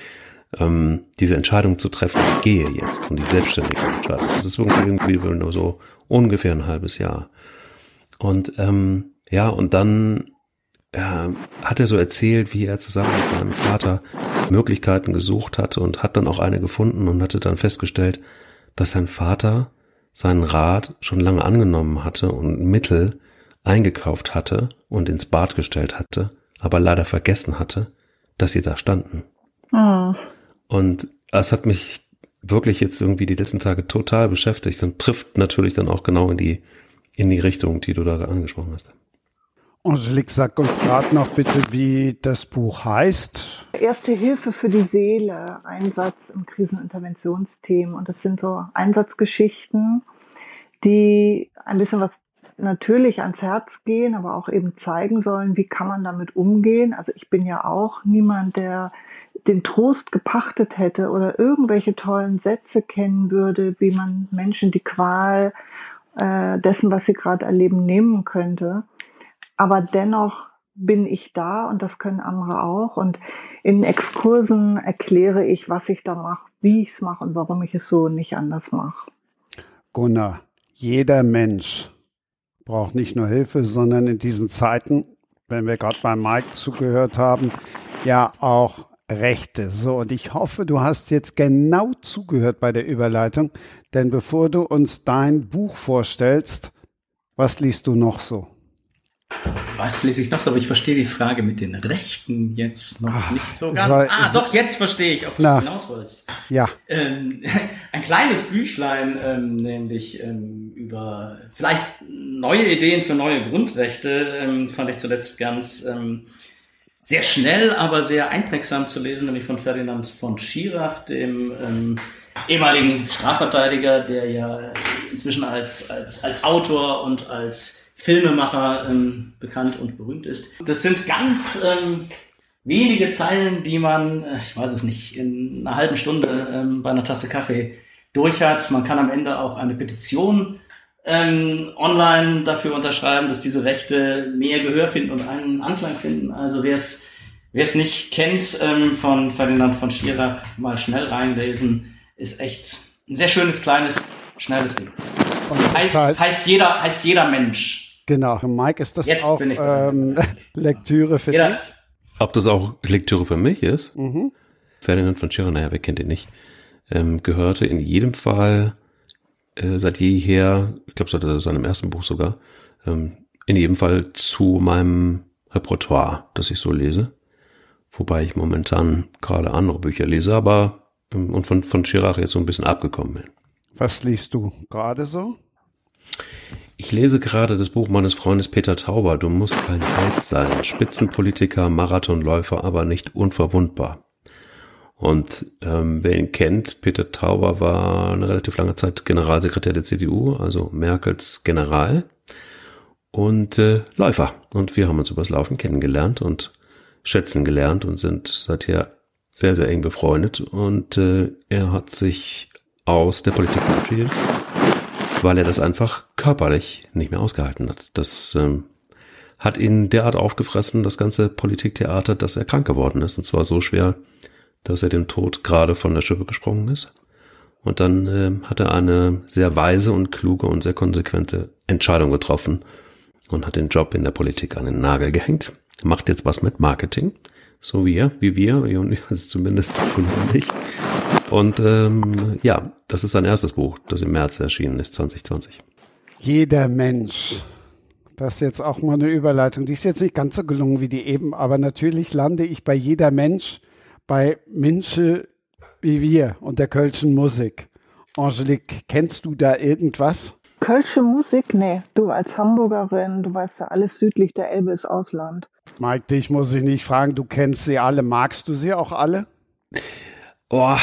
ähm, diese Entscheidung zu treffen, ich gehe jetzt und die selbstständige Entscheidung. Das ist irgendwie, irgendwie nur so ungefähr ein halbes Jahr. Und ähm, ja, und dann hat er so erzählt, wie er zusammen mit seinem Vater Möglichkeiten gesucht hatte und hat dann auch eine gefunden und hatte dann festgestellt, dass sein Vater seinen Rat schon lange angenommen hatte und Mittel eingekauft hatte und ins Bad gestellt hatte aber leider vergessen hatte, dass sie da standen. Oh. Und es hat mich wirklich jetzt irgendwie die letzten Tage total beschäftigt und trifft natürlich dann auch genau in die, in die Richtung, die du da angesprochen hast. Angelique, sag uns gerade noch bitte, wie das Buch heißt. Erste Hilfe für die Seele, Einsatz im Kriseninterventionsthemen. Und das sind so Einsatzgeschichten, die ein bisschen was natürlich ans Herz gehen, aber auch eben zeigen sollen, wie kann man damit umgehen. Also ich bin ja auch niemand, der den Trost gepachtet hätte oder irgendwelche tollen Sätze kennen würde, wie man Menschen die Qual äh, dessen, was sie gerade erleben, nehmen könnte. Aber dennoch bin ich da und das können andere auch. Und in Exkursen erkläre ich, was ich da mache, wie ich es mache und warum ich es so nicht anders mache. Gunnar, jeder Mensch braucht nicht nur Hilfe, sondern in diesen Zeiten, wenn wir gerade bei Mike zugehört haben, ja auch Rechte. So, und ich hoffe, du hast jetzt genau zugehört bei der Überleitung, denn bevor du uns dein Buch vorstellst, was liest du noch so? Was lese ich noch so? Aber ich verstehe die Frage mit den Rechten jetzt noch Ach, nicht so ganz. Soll, ah, doch, jetzt verstehe ich, auf was du hinaus wolltest. Ja. Ähm, ein kleines Büchlein, ähm, nämlich ähm, über vielleicht neue Ideen für neue Grundrechte, ähm, fand ich zuletzt ganz ähm, sehr schnell, aber sehr einprägsam zu lesen, nämlich von Ferdinand von Schirach, dem ähm, ehemaligen Strafverteidiger, der ja inzwischen als, als, als Autor und als Filmemacher ähm, bekannt und berühmt ist. Das sind ganz ähm, wenige Zeilen, die man, äh, ich weiß es nicht, in einer halben Stunde ähm, bei einer Tasse Kaffee durch hat. Man kann am Ende auch eine Petition ähm, online dafür unterschreiben, dass diese Rechte mehr Gehör finden und einen Anklang finden. Also wer es wer es nicht kennt ähm, von Ferdinand von Schirach, mal schnell reinlesen, ist echt ein sehr schönes, kleines, schnelles Ding. Heißt, heißt, heißt, jeder, heißt jeder Mensch. Genau. Mike, ist das Jetzt auch ähm, Lektüre für ja. dich? Ob das auch Lektüre für mich ist? Mhm. Ferdinand von Schirach, naja, wer kennt ihn nicht, ähm, gehörte in jedem Fall äh, seit jeher, ich glaube seit seinem ersten Buch sogar, ähm, in jedem Fall zu meinem Repertoire, das ich so lese. Wobei ich momentan gerade andere Bücher lese, aber ähm, und von, von Chirac jetzt so ein bisschen abgekommen bin. Was liest du gerade so? Ich lese gerade das Buch meines Freundes Peter Tauber. Du musst kein Held sein. Spitzenpolitiker, Marathonläufer, aber nicht unverwundbar. Und ähm, wer ihn kennt, Peter Tauber war eine relativ lange Zeit Generalsekretär der CDU, also Merkels General und äh, Läufer. Und wir haben uns übers Laufen kennengelernt und schätzen gelernt und sind seither sehr, sehr eng befreundet. Und äh, er hat sich aus der Politik verabschiedet, weil er das einfach körperlich nicht mehr ausgehalten hat. Das ähm, hat ihn derart aufgefressen, das ganze Politiktheater, dass er krank geworden ist. Und zwar so schwer, dass er dem Tod gerade von der Schippe gesprungen ist. Und dann äh, hat er eine sehr weise und kluge und sehr konsequente Entscheidung getroffen und hat den Job in der Politik an den Nagel gehängt. Macht jetzt was mit Marketing, so wie er, wie wir, also zumindest nicht. Und ähm, ja, das ist sein erstes Buch, das im März erschienen ist, 2020. Jeder Mensch. Das ist jetzt auch mal eine Überleitung. Die ist jetzt nicht ganz so gelungen wie die eben, aber natürlich lande ich bei jeder Mensch bei Menschen wie wir und der Kölschen Musik. Angelique, kennst du da irgendwas? Kölsche Musik? Nee, du als Hamburgerin, du weißt ja, alles südlich der Elbe ist Ausland. Mike, dich muss ich nicht fragen, du kennst sie alle. Magst du sie auch alle? Oh,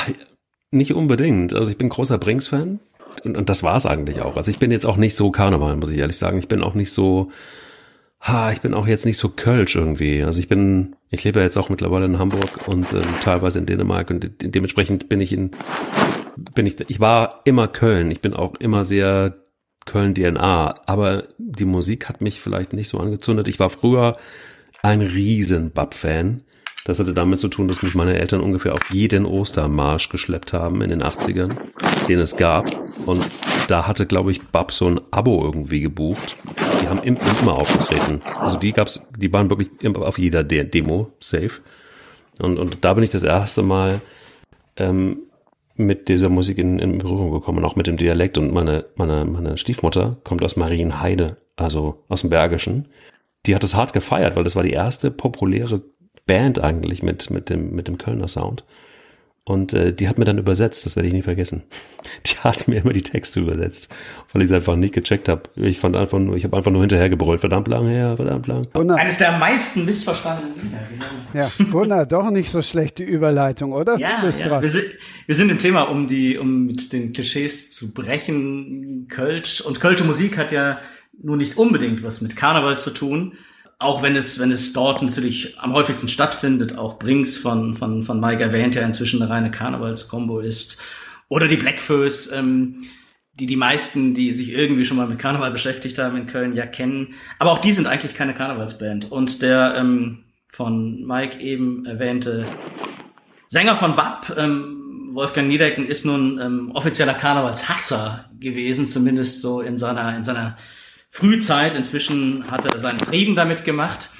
nicht unbedingt. Also ich bin großer Brings-Fan und, und das war's eigentlich auch. Also ich bin jetzt auch nicht so Karneval, muss ich ehrlich sagen. Ich bin auch nicht so, ha, ich bin auch jetzt nicht so Kölsch irgendwie. Also ich bin, ich lebe jetzt auch mittlerweile in Hamburg und ähm, teilweise in Dänemark und de dementsprechend bin ich in, bin ich, ich war immer Köln. Ich bin auch immer sehr Köln-DNA, aber die Musik hat mich vielleicht nicht so angezündet. Ich war früher ein riesen Bab-Fan. Das hatte damit zu tun, dass mich meine Eltern ungefähr auf jeden Ostermarsch geschleppt haben in den 80ern, den es gab. Und da hatte, glaube ich, Bab so ein Abo irgendwie gebucht. Die haben immer aufgetreten. Also die gab's, die waren wirklich auf jeder De Demo safe. Und, und da bin ich das erste Mal ähm, mit dieser Musik in, in Berührung gekommen, auch mit dem Dialekt. Und meine, meine, meine Stiefmutter kommt aus Marienheide, also aus dem Bergischen. Die hat es hart gefeiert, weil das war die erste populäre Band eigentlich mit, mit, dem, mit dem Kölner Sound. Und äh, die hat mir dann übersetzt, das werde ich nie vergessen. Die hat mir immer die Texte übersetzt, weil ich es einfach nicht gecheckt habe. Ich fand einfach nur, ich habe einfach nur hinterher gebrüllt, verdammt lang her, verdammt lang. Gunnar. Eines der meisten missverstandenen Lieder, genau. Ja, Gunnar, doch nicht so schlechte Überleitung, oder? Ja, ja. Wir, sind, wir sind im Thema, um die, um mit den Klischees zu brechen. Kölsch und Kölsche Musik hat ja nur nicht unbedingt was mit Karneval zu tun auch wenn es, wenn es dort natürlich am häufigsten stattfindet, auch Brings von, von, von Mike erwähnt, ja inzwischen eine reine Karnevalskombo ist. Oder die Blackfoes, ähm, die die meisten, die sich irgendwie schon mal mit Karneval beschäftigt haben in Köln, ja kennen. Aber auch die sind eigentlich keine Karnevalsband. Und der ähm, von Mike eben erwähnte Sänger von BAP, ähm, Wolfgang Niedecken, ist nun ähm, offizieller Karnevalshasser gewesen, zumindest so in seiner, in seiner Frühzeit. Inzwischen hat er seinen Frieden damit gemacht.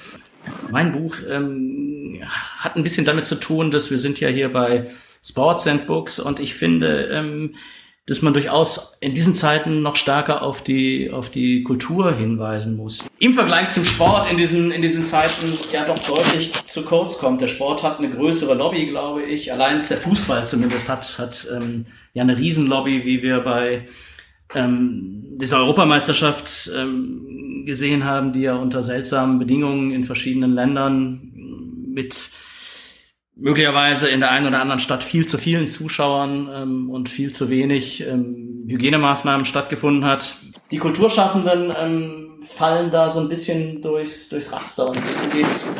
Mein Buch ähm, hat ein bisschen damit zu tun, dass wir sind ja hier bei Sports and Books und ich finde, ähm, dass man durchaus in diesen Zeiten noch stärker auf die, auf die Kultur hinweisen muss. Im Vergleich zum Sport in diesen, in diesen Zeiten ja doch deutlich zu kurz kommt. Der Sport hat eine größere Lobby, glaube ich. Allein der Fußball zumindest hat, hat ähm, ja eine Riesenlobby, wie wir bei ähm, diese Europameisterschaft ähm, gesehen haben, die ja unter seltsamen Bedingungen in verschiedenen Ländern mit möglicherweise in der einen oder anderen Stadt viel zu vielen Zuschauern ähm, und viel zu wenig ähm, Hygienemaßnahmen stattgefunden hat. Die Kulturschaffenden ähm, fallen da so ein bisschen durchs, durchs Raster und denen geht's,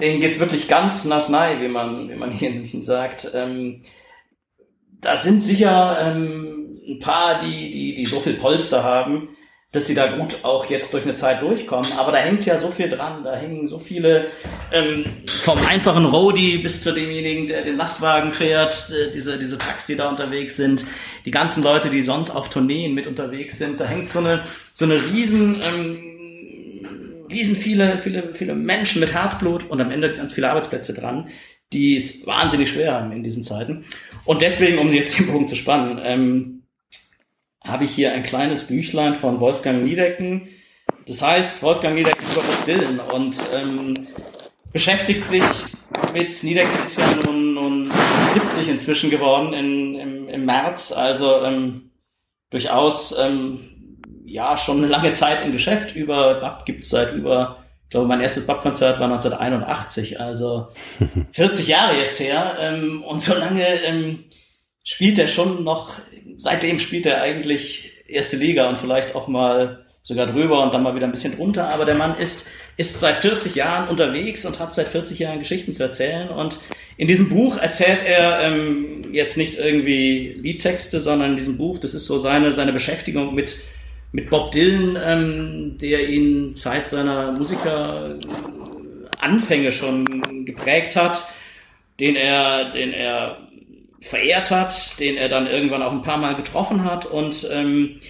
denen geht's wirklich ganz nass nahe, wie man, wie man hier in München sagt. Ähm, da sind sicher ähm, ein paar, die, die, die so viel Polster haben, dass sie da gut auch jetzt durch eine Zeit durchkommen. Aber da hängt ja so viel dran. Da hängen so viele ähm, vom einfachen Roadie bis zu demjenigen, der den Lastwagen fährt, äh, diese, diese Taxi, die da unterwegs sind, die ganzen Leute, die sonst auf Tourneen mit unterwegs sind. Da hängt so eine, so eine riesen, ähm, riesen viele, viele, viele Menschen mit Herzblut und am Ende ganz viele Arbeitsplätze dran, die es wahnsinnig schwer haben in diesen Zeiten. Und deswegen, um jetzt den Bogen zu spannen, ähm, habe ich hier ein kleines Büchlein von Wolfgang Niedecken. Das heißt, Wolfgang Niedecken über Bob Dylan und ähm, beschäftigt sich mit, Niedecken ist ja nun, nun 70 inzwischen geworden in, im, im März, also ähm, durchaus ähm, ja schon eine lange Zeit im Geschäft. Über Bab gibt's seit über, ich glaube, mein erstes Bab-Konzert war 1981, also 40 Jahre jetzt her. Ähm, und so lange ähm, spielt er schon noch seitdem spielt er eigentlich erste Liga und vielleicht auch mal sogar drüber und dann mal wieder ein bisschen drunter. Aber der Mann ist, ist seit 40 Jahren unterwegs und hat seit 40 Jahren Geschichten zu erzählen. Und In diesem Buch erzählt er ähm, jetzt nicht irgendwie Liedtexte, sondern in diesem Buch, das ist so seine, seine Beschäftigung mit, mit Bob Dylan, ähm, der ihn Zeit seiner Musikeranfänge schon geprägt hat, den er, den er verehrt hat, den er dann irgendwann auch ein paar Mal getroffen hat und ähm,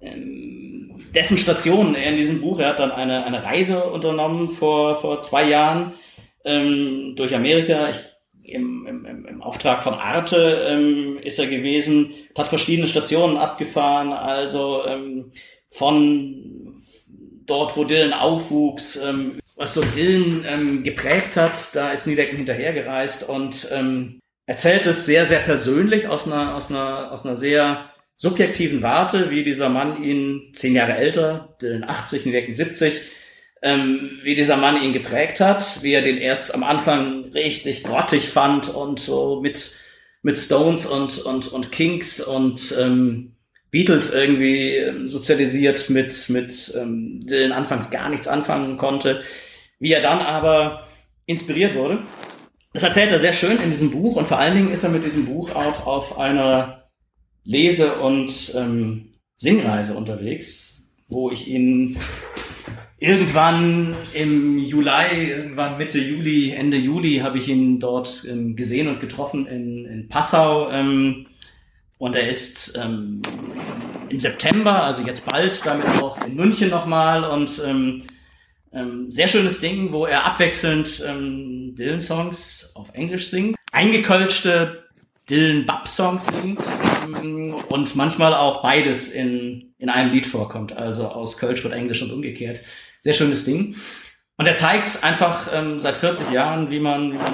ähm, dessen Stationen er in diesem Buch, er hat dann eine, eine Reise unternommen vor, vor zwei Jahren ähm, durch Amerika. Ich im, im, im Auftrag von Arte ähm, ist er gewesen, hat verschiedene Stationen abgefahren, also ähm, von dort, wo Dylan aufwuchs, ähm, was so Dylan ähm, geprägt hat, da ist Niedecken hinterhergereist und ähm, erzählt es sehr, sehr persönlich aus einer, aus einer, aus einer sehr subjektiven Warte, wie dieser Mann ihn zehn Jahre älter, Dylan 80, Niedecken 70, ähm, wie dieser Mann ihn geprägt hat, wie er den erst am Anfang richtig grottig fand und so mit, mit Stones und, und, und Kinks und ähm, Beatles irgendwie ähm, sozialisiert mit, mit ähm, Dylan anfangs gar nichts anfangen konnte, wie er dann aber inspiriert wurde. Das erzählt er sehr schön in diesem Buch und vor allen Dingen ist er mit diesem Buch auch auf einer Lese- und ähm, Singreise unterwegs, wo ich ihn irgendwann im Juli, irgendwann Mitte Juli, Ende Juli habe ich ihn dort ähm, gesehen und getroffen in, in Passau. Ähm, und er ist ähm, im September, also jetzt bald, damit auch in München nochmal. Und ähm, sehr schönes Ding, wo er abwechselnd ähm, Dylan-Songs auf Englisch singt, eingekölschte Dylan-Bub-Songs singt ähm, und manchmal auch beides in, in einem Lied vorkommt, also aus Kölsch wird Englisch und umgekehrt. Sehr schönes Ding. Und er zeigt einfach ähm, seit 40 Jahren, wie man, wie man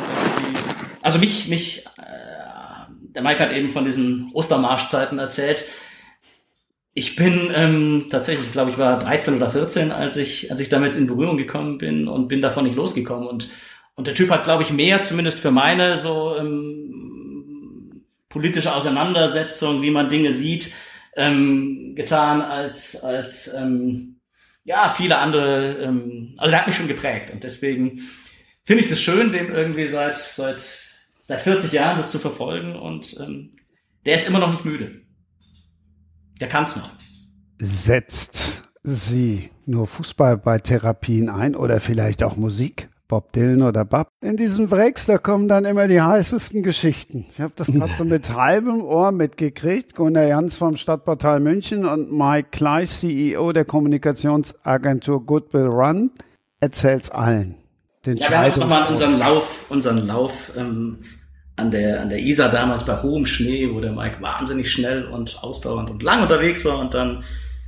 also mich, mich, äh, der Mike hat eben von diesen Ostermarschzeiten erzählt. Ich bin ähm, tatsächlich, glaube ich, war 13 oder 14, als ich, als ich damit in Berührung gekommen bin und bin davon nicht losgekommen. Und, und der Typ hat, glaube ich, mehr zumindest für meine so ähm, politische Auseinandersetzung, wie man Dinge sieht, ähm, getan, als, als ähm, ja, viele andere, ähm, also der hat mich schon geprägt und deswegen finde ich das schön, dem irgendwie seit, seit, seit 40 Jahren das zu verfolgen und ähm, der ist immer noch nicht müde. Der kann's noch. Setzt sie nur Fußball bei Therapien ein oder vielleicht auch Musik? Bob Dylan oder Bob. In diesem Breaks, da kommen dann immer die heißesten Geschichten. Ich habe das gerade so mit halbem Ohr mitgekriegt. Gunnar Jans vom Stadtportal München und Mike Kleiss, CEO der Kommunikationsagentur Goodwill Run, erzählt's allen. Den ja, wir haben uns nochmal unseren Lauf, unseren Lauf ähm, an der an der Isar damals bei hohem Schnee, wo der Mike wahnsinnig schnell und ausdauernd und lang unterwegs war und dann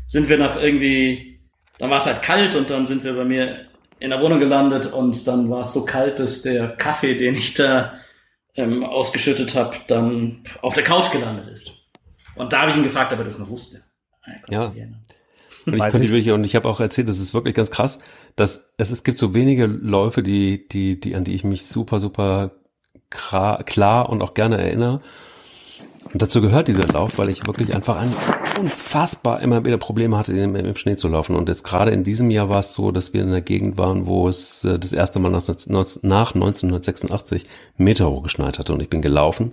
sind wir nach irgendwie, dann war es halt kalt und dann sind wir bei mir in der Wohnung gelandet und dann war es so kalt, dass der Kaffee, den ich da ähm, ausgeschüttet habe, dann auf der Couch gelandet ist. Und da habe ich ihn gefragt, ob er das noch wusste. Ja. Und ich, konnte wirklich, und ich habe auch erzählt, das ist wirklich ganz krass, dass es, es gibt so wenige Läufe, die, die, die, an die ich mich super, super klar und auch gerne erinnere. Und dazu gehört dieser Lauf, weil ich wirklich einfach ein unfassbar immer wieder Probleme hatte, im, im Schnee zu laufen. Und jetzt gerade in diesem Jahr war es so, dass wir in der Gegend waren, wo es äh, das erste Mal nach, nach 1986 Meter hoch geschneit hatte. Und ich bin gelaufen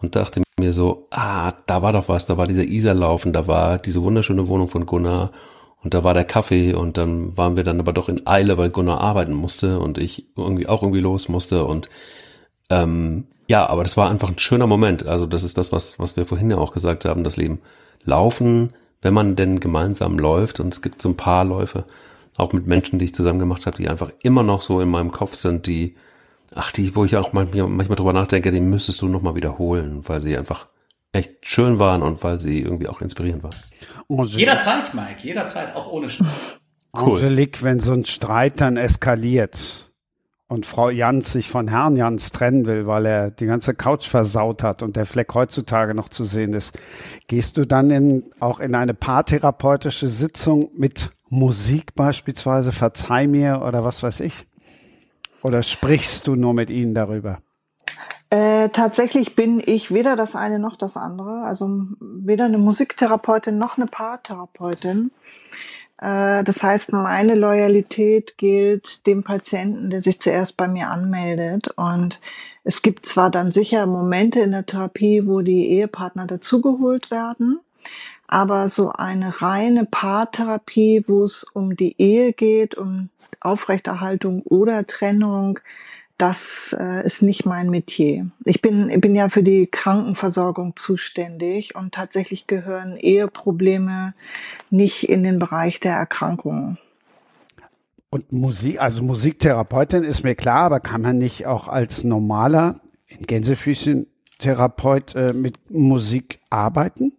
und dachte mir so, ah, da war doch was, da war dieser Isarlauf und da war diese wunderschöne Wohnung von Gunnar und da war der Kaffee und dann waren wir dann aber doch in Eile, weil Gunnar arbeiten musste und ich irgendwie auch irgendwie los musste und ähm, ja, aber das war einfach ein schöner Moment. Also das ist das, was, was wir vorhin ja auch gesagt haben, das Leben laufen, wenn man denn gemeinsam läuft. Und es gibt so ein paar Läufe, auch mit Menschen, die ich zusammen gemacht habe, die einfach immer noch so in meinem Kopf sind, die, ach, die, wo ich auch manchmal, manchmal drüber nachdenke, die müsstest du nochmal wiederholen, weil sie einfach echt schön waren und weil sie irgendwie auch inspirierend waren. Jederzeit, Mike, jederzeit, auch ohne Streit. Cool. Angelique, wenn so ein Streit dann eskaliert, und Frau Jans sich von Herrn Jans trennen will, weil er die ganze Couch versaut hat und der Fleck heutzutage noch zu sehen ist, gehst du dann in, auch in eine paartherapeutische Sitzung mit Musik beispielsweise, verzeih mir oder was weiß ich? Oder sprichst du nur mit ihnen darüber? Äh, tatsächlich bin ich weder das eine noch das andere, also weder eine Musiktherapeutin noch eine Paartherapeutin. Äh, das heißt, meine Loyalität gilt dem Patienten, der sich zuerst bei mir anmeldet. Und es gibt zwar dann sicher Momente in der Therapie, wo die Ehepartner dazugeholt werden, aber so eine reine Paartherapie, wo es um die Ehe geht, um Aufrechterhaltung oder Trennung, das äh, ist nicht mein Metier. Ich bin, ich bin ja für die Krankenversorgung zuständig und tatsächlich gehören Eheprobleme nicht in den Bereich der Erkrankungen. Und Musik, also Musiktherapeutin ist mir klar, aber kann man nicht auch als normaler, in Gänsefüßchen, Therapeut äh, mit Musik arbeiten?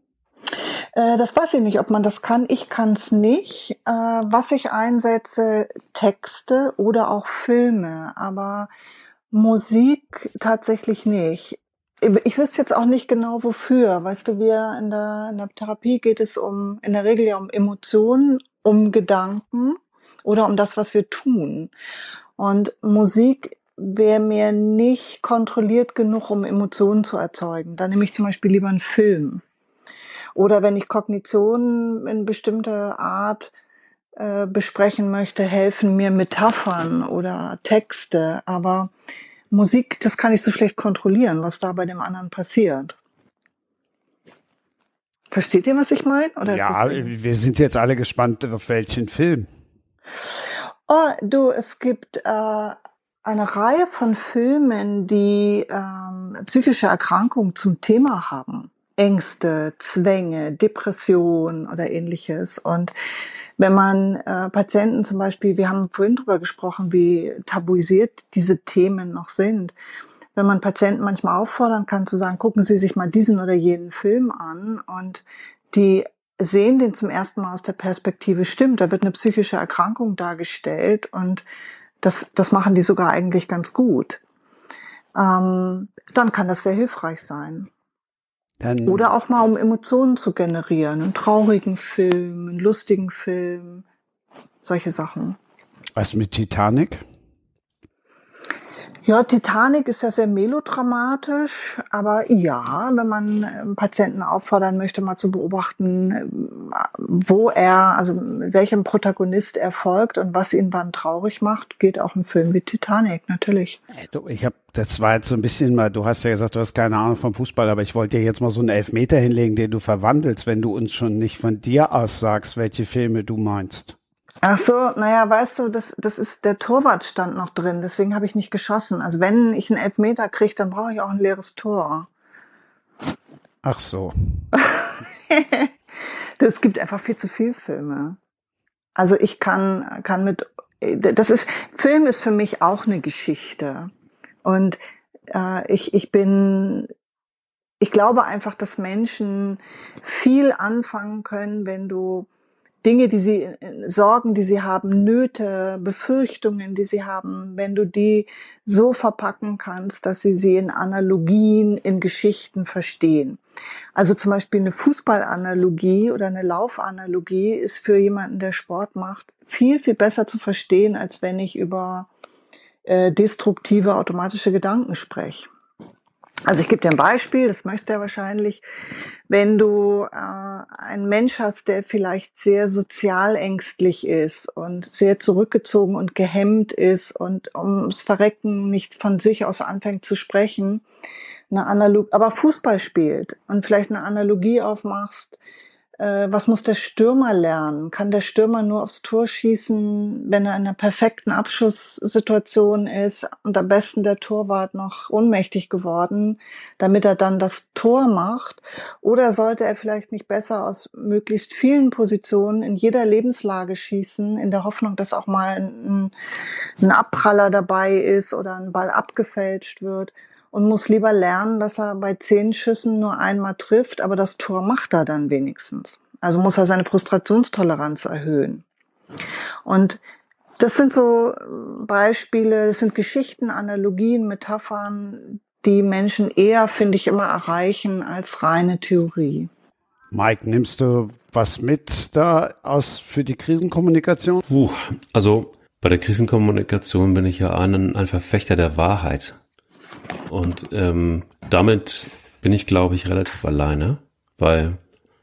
Äh, das weiß ich nicht, ob man das kann. Ich kann es nicht. Äh, was ich einsetze, Texte oder auch Filme, aber Musik tatsächlich nicht. Ich wüsste jetzt auch nicht genau wofür. Weißt du, wir in der, in der Therapie geht es um, in der Regel ja um Emotionen, um Gedanken oder um das, was wir tun. Und Musik wäre mir nicht kontrolliert genug, um Emotionen zu erzeugen. Da nehme ich zum Beispiel lieber einen Film. Oder wenn ich Kognition in bestimmter Art äh, besprechen möchte, helfen mir Metaphern oder Texte. Aber Musik, das kann ich so schlecht kontrollieren, was da bei dem anderen passiert. Versteht ihr, was ich meine? ja, wir sind jetzt alle gespannt, auf welchen Film. Oh, du, es gibt äh, eine Reihe von Filmen, die ähm, psychische Erkrankungen zum Thema haben. Ängste, Zwänge, Depression oder ähnliches. Und wenn man äh, Patienten zum Beispiel, wir haben vorhin drüber gesprochen, wie tabuisiert diese Themen noch sind. Wenn man Patienten manchmal auffordern kann zu sagen, gucken Sie sich mal diesen oder jenen Film an und die sehen den zum ersten Mal aus der Perspektive, stimmt, da wird eine psychische Erkrankung dargestellt und das, das machen die sogar eigentlich ganz gut. Ähm, dann kann das sehr hilfreich sein. Dann Oder auch mal, um Emotionen zu generieren. Einen traurigen Film, einen lustigen Film, solche Sachen. Was mit Titanic? Ja, Titanic ist ja sehr melodramatisch, aber ja, wenn man ähm, Patienten auffordern möchte, mal zu beobachten, ähm, wo er, also welchem Protagonist er folgt und was ihn wann traurig macht, geht auch ein Film wie Titanic, natürlich. Ich habe, das war jetzt so ein bisschen mal, du hast ja gesagt, du hast keine Ahnung vom Fußball, aber ich wollte dir jetzt mal so einen Elfmeter hinlegen, den du verwandelst, wenn du uns schon nicht von dir aus sagst, welche Filme du meinst. Ach so, naja, weißt du, das, das ist, der Torwart stand noch drin, deswegen habe ich nicht geschossen. Also wenn ich einen Elfmeter kriege, dann brauche ich auch ein leeres Tor. Ach so. Es gibt einfach viel zu viel Filme. Also ich kann, kann mit, das ist, Film ist für mich auch eine Geschichte. Und äh, ich, ich bin, ich glaube einfach, dass Menschen viel anfangen können, wenn du Dinge, die sie, äh, Sorgen, die sie haben, Nöte, Befürchtungen, die sie haben, wenn du die so verpacken kannst, dass sie sie in Analogien, in Geschichten verstehen. Also zum Beispiel eine Fußballanalogie oder eine Laufanalogie ist für jemanden, der Sport macht, viel, viel besser zu verstehen, als wenn ich über äh, destruktive automatische Gedanken spreche. Also ich gebe dir ein Beispiel, das möchtest du ja wahrscheinlich. Wenn du äh, einen Mensch hast, der vielleicht sehr sozial ängstlich ist und sehr zurückgezogen und gehemmt ist und ums Verrecken nicht von sich aus anfängt zu sprechen, eine Analog aber Fußball spielt und vielleicht eine Analogie aufmachst, was muss der Stürmer lernen? Kann der Stürmer nur aufs Tor schießen, wenn er in einer perfekten Abschusssituation ist und am besten der Torwart noch ohnmächtig geworden, damit er dann das Tor macht? Oder sollte er vielleicht nicht besser aus möglichst vielen Positionen in jeder Lebenslage schießen, in der Hoffnung, dass auch mal ein, ein Abpraller dabei ist oder ein Ball abgefälscht wird? Und muss lieber lernen, dass er bei zehn Schüssen nur einmal trifft, aber das Tor macht er dann wenigstens. Also muss er seine Frustrationstoleranz erhöhen. Und das sind so Beispiele, das sind Geschichten, Analogien, Metaphern, die Menschen eher, finde ich, immer erreichen als reine Theorie. Mike, nimmst du was mit da aus für die Krisenkommunikation? Puh, also bei der Krisenkommunikation bin ich ja ein, ein Verfechter der Wahrheit. Und ähm, damit bin ich, glaube ich, relativ alleine, weil,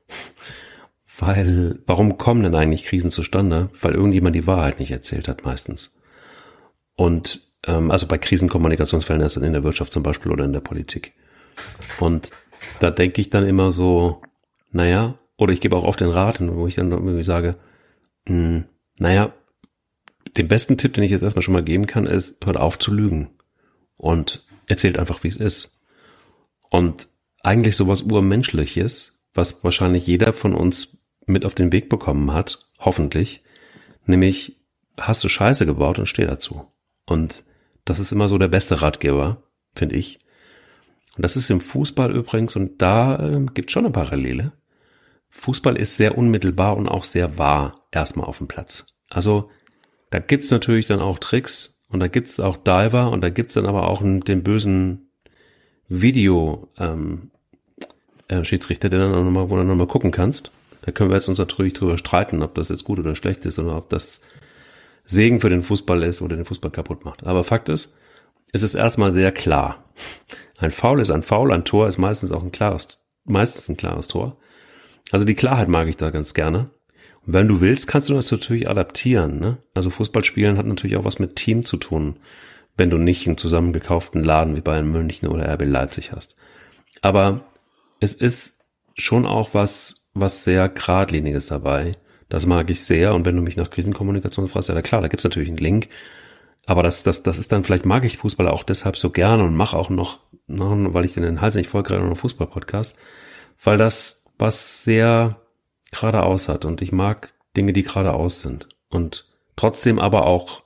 Weil, warum kommen denn eigentlich Krisen zustande? Weil irgendjemand die Wahrheit nicht erzählt hat meistens. Und ähm, also bei Krisenkommunikationsfällen ist dann in der Wirtschaft zum Beispiel oder in der Politik. Und da denke ich dann immer so, naja, oder ich gebe auch oft den Rat, wo ich dann irgendwie sage, mh, hm, naja, den besten Tipp, den ich jetzt erstmal schon mal geben kann, ist, hört auf zu lügen und erzählt einfach, wie es ist. Und eigentlich sowas Urmenschliches, was wahrscheinlich jeder von uns mit auf den Weg bekommen hat, hoffentlich, nämlich hast du Scheiße gebaut und steh dazu. Und das ist immer so der beste Ratgeber, finde ich. Und das ist im Fußball übrigens, und da äh, gibt schon eine Parallele. Fußball ist sehr unmittelbar und auch sehr wahr erstmal auf dem Platz. Also da gibt's natürlich dann auch Tricks und da gibt's auch Diver und da gibt's dann aber auch den bösen Video ähm, äh, Schiedsrichter, der dann nochmal, wo du nochmal gucken kannst. Da können wir jetzt uns natürlich drüber streiten, ob das jetzt gut oder schlecht ist oder ob das Segen für den Fußball ist oder den Fußball kaputt macht. Aber Fakt ist, es ist erstmal sehr klar. Ein Foul ist ein Foul, ein Tor ist meistens auch ein klares, meistens ein klares Tor. Also die Klarheit mag ich da ganz gerne. Wenn du willst, kannst du das natürlich adaptieren. Ne? Also Fußballspielen hat natürlich auch was mit Team zu tun, wenn du nicht einen zusammengekauften Laden wie Bayern München oder RB Leipzig hast. Aber es ist schon auch was, was sehr geradliniges dabei. Das mag ich sehr. Und wenn du mich nach Krisenkommunikation fragst, ja klar, da gibt's natürlich einen Link. Aber das, das, das ist dann, vielleicht mag ich Fußball auch deshalb so gerne und mache auch noch, noch, weil ich den Hals nicht voll kriege, noch einen Fußball-Podcast. Weil das was sehr geradeaus hat. Und ich mag Dinge, die geradeaus sind. Und trotzdem aber auch,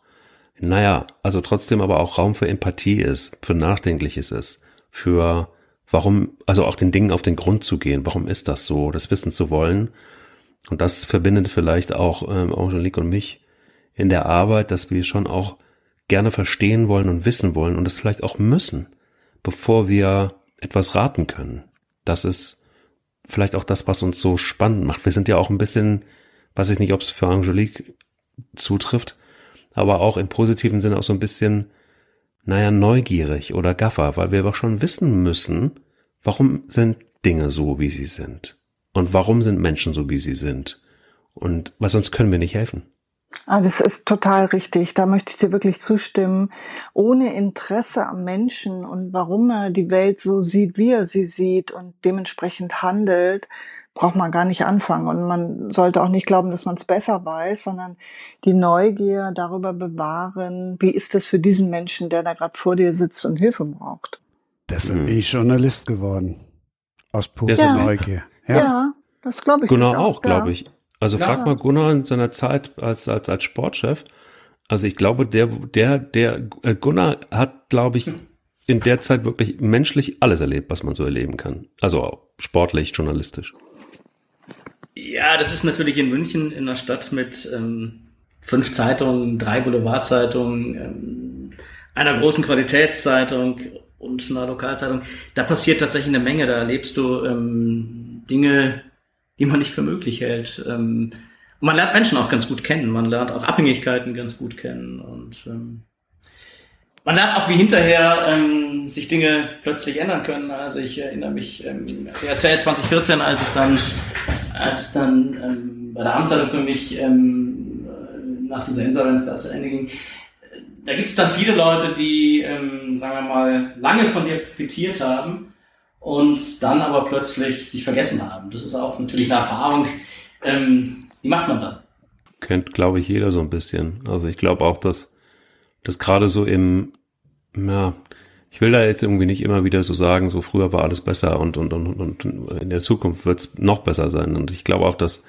naja, also trotzdem aber auch Raum für Empathie ist, für Nachdenkliches ist, für warum, also auch den Dingen auf den Grund zu gehen. Warum ist das so? Das wissen zu wollen. Und das verbindet vielleicht auch ähm, Angelique und mich in der Arbeit, dass wir schon auch gerne verstehen wollen und wissen wollen und es vielleicht auch müssen, bevor wir etwas raten können. Das ist vielleicht auch das, was uns so spannend macht. Wir sind ja auch ein bisschen, weiß ich nicht, ob es für Angelique zutrifft, aber auch im positiven Sinne auch so ein bisschen, naja, neugierig oder gaffer, weil wir aber schon wissen müssen, warum sind Dinge so, wie sie sind? Und warum sind Menschen so, wie sie sind? Und was sonst können wir nicht helfen. Ah, das ist total richtig. Da möchte ich dir wirklich zustimmen. Ohne Interesse am Menschen und warum er die Welt so sieht, wie er sie sieht und dementsprechend handelt, braucht man gar nicht anfangen. Und man sollte auch nicht glauben, dass man es besser weiß, sondern die Neugier darüber bewahren, wie ist das für diesen Menschen, der da gerade vor dir sitzt und Hilfe braucht. Deshalb mhm. bin ich Journalist geworden. Aus purer ja. Neugier. Ja, ja das glaube ich. Gunnar auch, auch glaube ich. Also ja. frag mal Gunnar in seiner Zeit als, als, als Sportchef. Also ich glaube, der, der, der, äh, Gunnar hat, glaube ich, in der Zeit wirklich menschlich alles erlebt, was man so erleben kann. Also sportlich, journalistisch. Ja, das ist natürlich in München in einer Stadt mit ähm, fünf Zeitungen, drei Boulevardzeitungen, ähm, einer großen Qualitätszeitung und einer Lokalzeitung. Da passiert tatsächlich eine Menge. Da erlebst du ähm, Dinge, die man nicht für möglich hält. Ähm, und man lernt Menschen auch ganz gut kennen. Man lernt auch Abhängigkeiten ganz gut kennen. Und ähm, man lernt auch, wie hinterher ähm, sich Dinge plötzlich ändern können. Also ich erinnere mich, ähm, ja, 2014, als es dann, als es dann ähm, bei der Amtsleitung für mich ähm, nach dieser Insolvenz da zu Ende ging, da gibt es dann viele Leute, die, ähm, sagen wir mal, lange von dir profitiert haben und dann aber plötzlich dich vergessen haben. Das ist auch natürlich eine Erfahrung, ähm, die macht man dann. Kennt, glaube ich, jeder so ein bisschen. Also ich glaube auch, dass das gerade so im, ja, ich will da jetzt irgendwie nicht immer wieder so sagen, so früher war alles besser und, und, und, und in der Zukunft wird es noch besser sein. Und ich glaube auch, dass,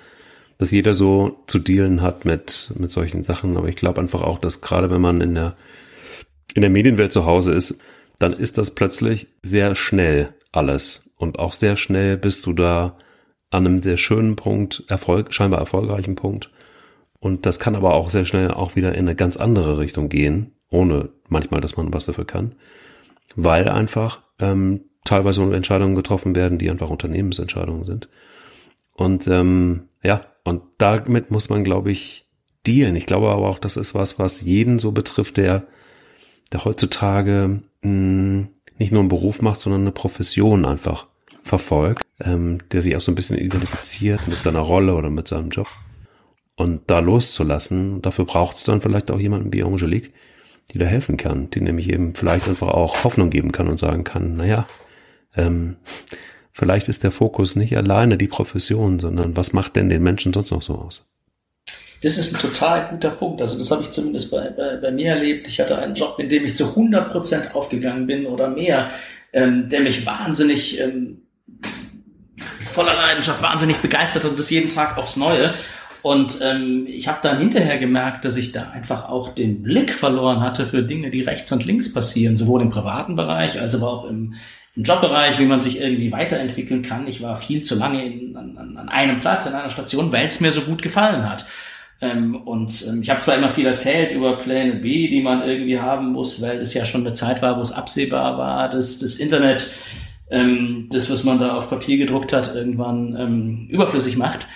dass jeder so zu dealen hat mit, mit solchen Sachen. Aber ich glaube einfach auch, dass gerade wenn man in der, in der Medienwelt zu Hause ist, dann ist das plötzlich sehr schnell alles. Und auch sehr schnell bist du da an einem sehr schönen Punkt, Erfolg, scheinbar erfolgreichen Punkt. Und das kann aber auch sehr schnell auch wieder in eine ganz andere Richtung gehen, ohne manchmal, dass man was dafür kann. Weil einfach ähm, teilweise Entscheidungen getroffen werden, die einfach Unternehmensentscheidungen sind. Und ähm, ja, und damit muss man, glaube ich, dealen. Ich glaube aber auch, das ist was, was jeden so betrifft, der, der heutzutage mh, nicht nur einen Beruf macht, sondern eine Profession einfach verfolgt, ähm, der sich auch so ein bisschen identifiziert mit seiner Rolle oder mit seinem Job. Und da loszulassen, dafür braucht es dann vielleicht auch jemanden wie Angelique, die da helfen kann, die nämlich eben vielleicht einfach auch Hoffnung geben kann und sagen kann, naja, ähm, vielleicht ist der Fokus nicht alleine die Profession, sondern was macht denn den Menschen sonst noch so aus? Das ist ein total guter Punkt. Also das habe ich zumindest bei, bei, bei mir erlebt. Ich hatte einen Job, in dem ich zu 100 Prozent aufgegangen bin oder mehr, ähm, der mich wahnsinnig ähm, voller Leidenschaft, wahnsinnig begeistert und das jeden Tag aufs Neue. Und ähm, ich habe dann hinterher gemerkt, dass ich da einfach auch den Blick verloren hatte für Dinge, die rechts und links passieren, sowohl im privaten Bereich als aber auch im, im Jobbereich, wie man sich irgendwie weiterentwickeln kann. Ich war viel zu lange in, an, an einem Platz, in einer Station, weil es mir so gut gefallen hat. Ähm, und ähm, ich habe zwar immer viel erzählt über Pläne B, die man irgendwie haben muss, weil das ja schon eine Zeit war, wo es absehbar war, dass das Internet ähm, das, was man da auf Papier gedruckt hat, irgendwann ähm, überflüssig macht.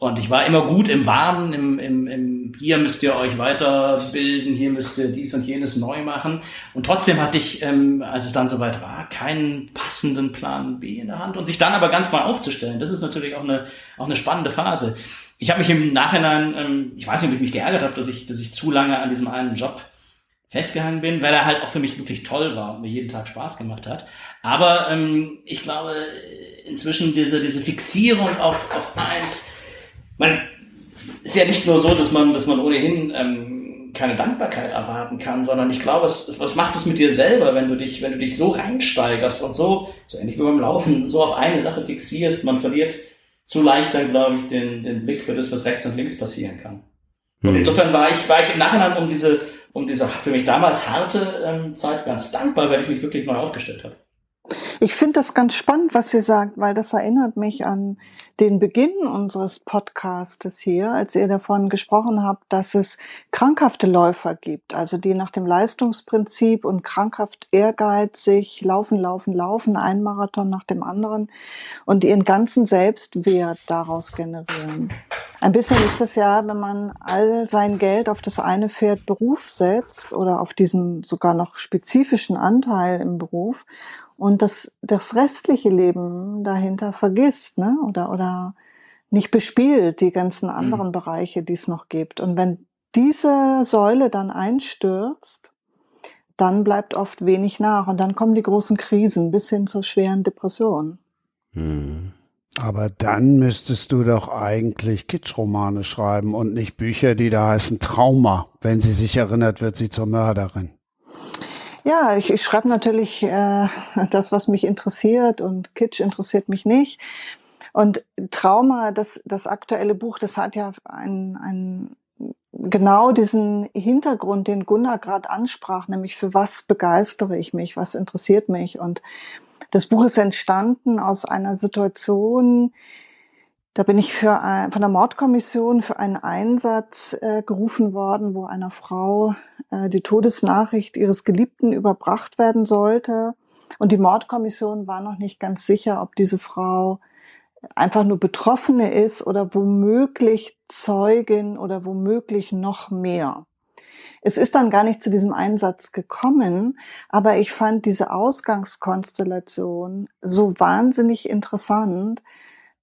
Und ich war immer gut im Warmen, im, im, im hier müsst ihr euch weiterbilden, hier müsst ihr dies und jenes neu machen. Und trotzdem hatte ich, ähm, als es dann soweit war, keinen passenden Plan B in der Hand. Und sich dann aber ganz mal aufzustellen, das ist natürlich auch eine, auch eine spannende Phase. Ich habe mich im Nachhinein, ähm, ich weiß nicht, ob ich mich geärgert habe, dass ich, dass ich zu lange an diesem einen Job festgehangen bin, weil er halt auch für mich wirklich toll war und mir jeden Tag Spaß gemacht hat. Aber ähm, ich glaube, inzwischen diese, diese Fixierung auf, auf eins, man ist ja nicht nur so, dass man, dass man ohnehin ähm, keine Dankbarkeit erwarten kann, sondern ich glaube, es, was macht es mit dir selber, wenn du dich, wenn du dich so reinsteigerst und so, so ähnlich wie beim Laufen, so auf eine Sache fixierst, man verliert zu leicht dann, glaube ich, den, den Blick für das, was rechts und links passieren kann. Und mhm. insofern war ich, war ich im Nachhinein um diese, um diese für mich damals harte ähm, Zeit ganz dankbar, weil ich mich wirklich neu aufgestellt habe. Ich finde das ganz spannend, was ihr sagt, weil das erinnert mich an den Beginn unseres Podcastes hier, als ihr davon gesprochen habt, dass es krankhafte Läufer gibt, also die nach dem Leistungsprinzip und krankhaft ehrgeizig laufen, laufen, laufen, ein Marathon nach dem anderen und ihren ganzen Selbstwert daraus generieren. Ein bisschen ist das ja, wenn man all sein Geld auf das eine Pferd Beruf setzt oder auf diesen sogar noch spezifischen Anteil im Beruf und das, das restliche Leben dahinter vergisst, ne? Oder, oder nicht bespielt, die ganzen mhm. anderen mhm. Bereiche, die es noch gibt. Und wenn diese Säule dann einstürzt, dann bleibt oft wenig nach und dann kommen die großen Krisen bis hin zur schweren Depression. Mhm. Aber dann müsstest du doch eigentlich Kitschromane schreiben und nicht Bücher, die da heißen Trauma. Wenn sie sich erinnert, wird sie zur Mörderin. Ja, ich, ich schreibe natürlich äh, das, was mich interessiert und Kitsch interessiert mich nicht. Und Trauma, das, das aktuelle Buch, das hat ja ein, ein, genau diesen Hintergrund, den Gunnar gerade ansprach, nämlich für was begeistere ich mich, was interessiert mich. Und das Buch ist entstanden aus einer Situation, da bin ich für ein, von der Mordkommission für einen Einsatz äh, gerufen worden, wo einer Frau äh, die Todesnachricht ihres Geliebten überbracht werden sollte. Und die Mordkommission war noch nicht ganz sicher, ob diese Frau einfach nur Betroffene ist oder womöglich Zeugin oder womöglich noch mehr. Es ist dann gar nicht zu diesem Einsatz gekommen, aber ich fand diese Ausgangskonstellation so wahnsinnig interessant,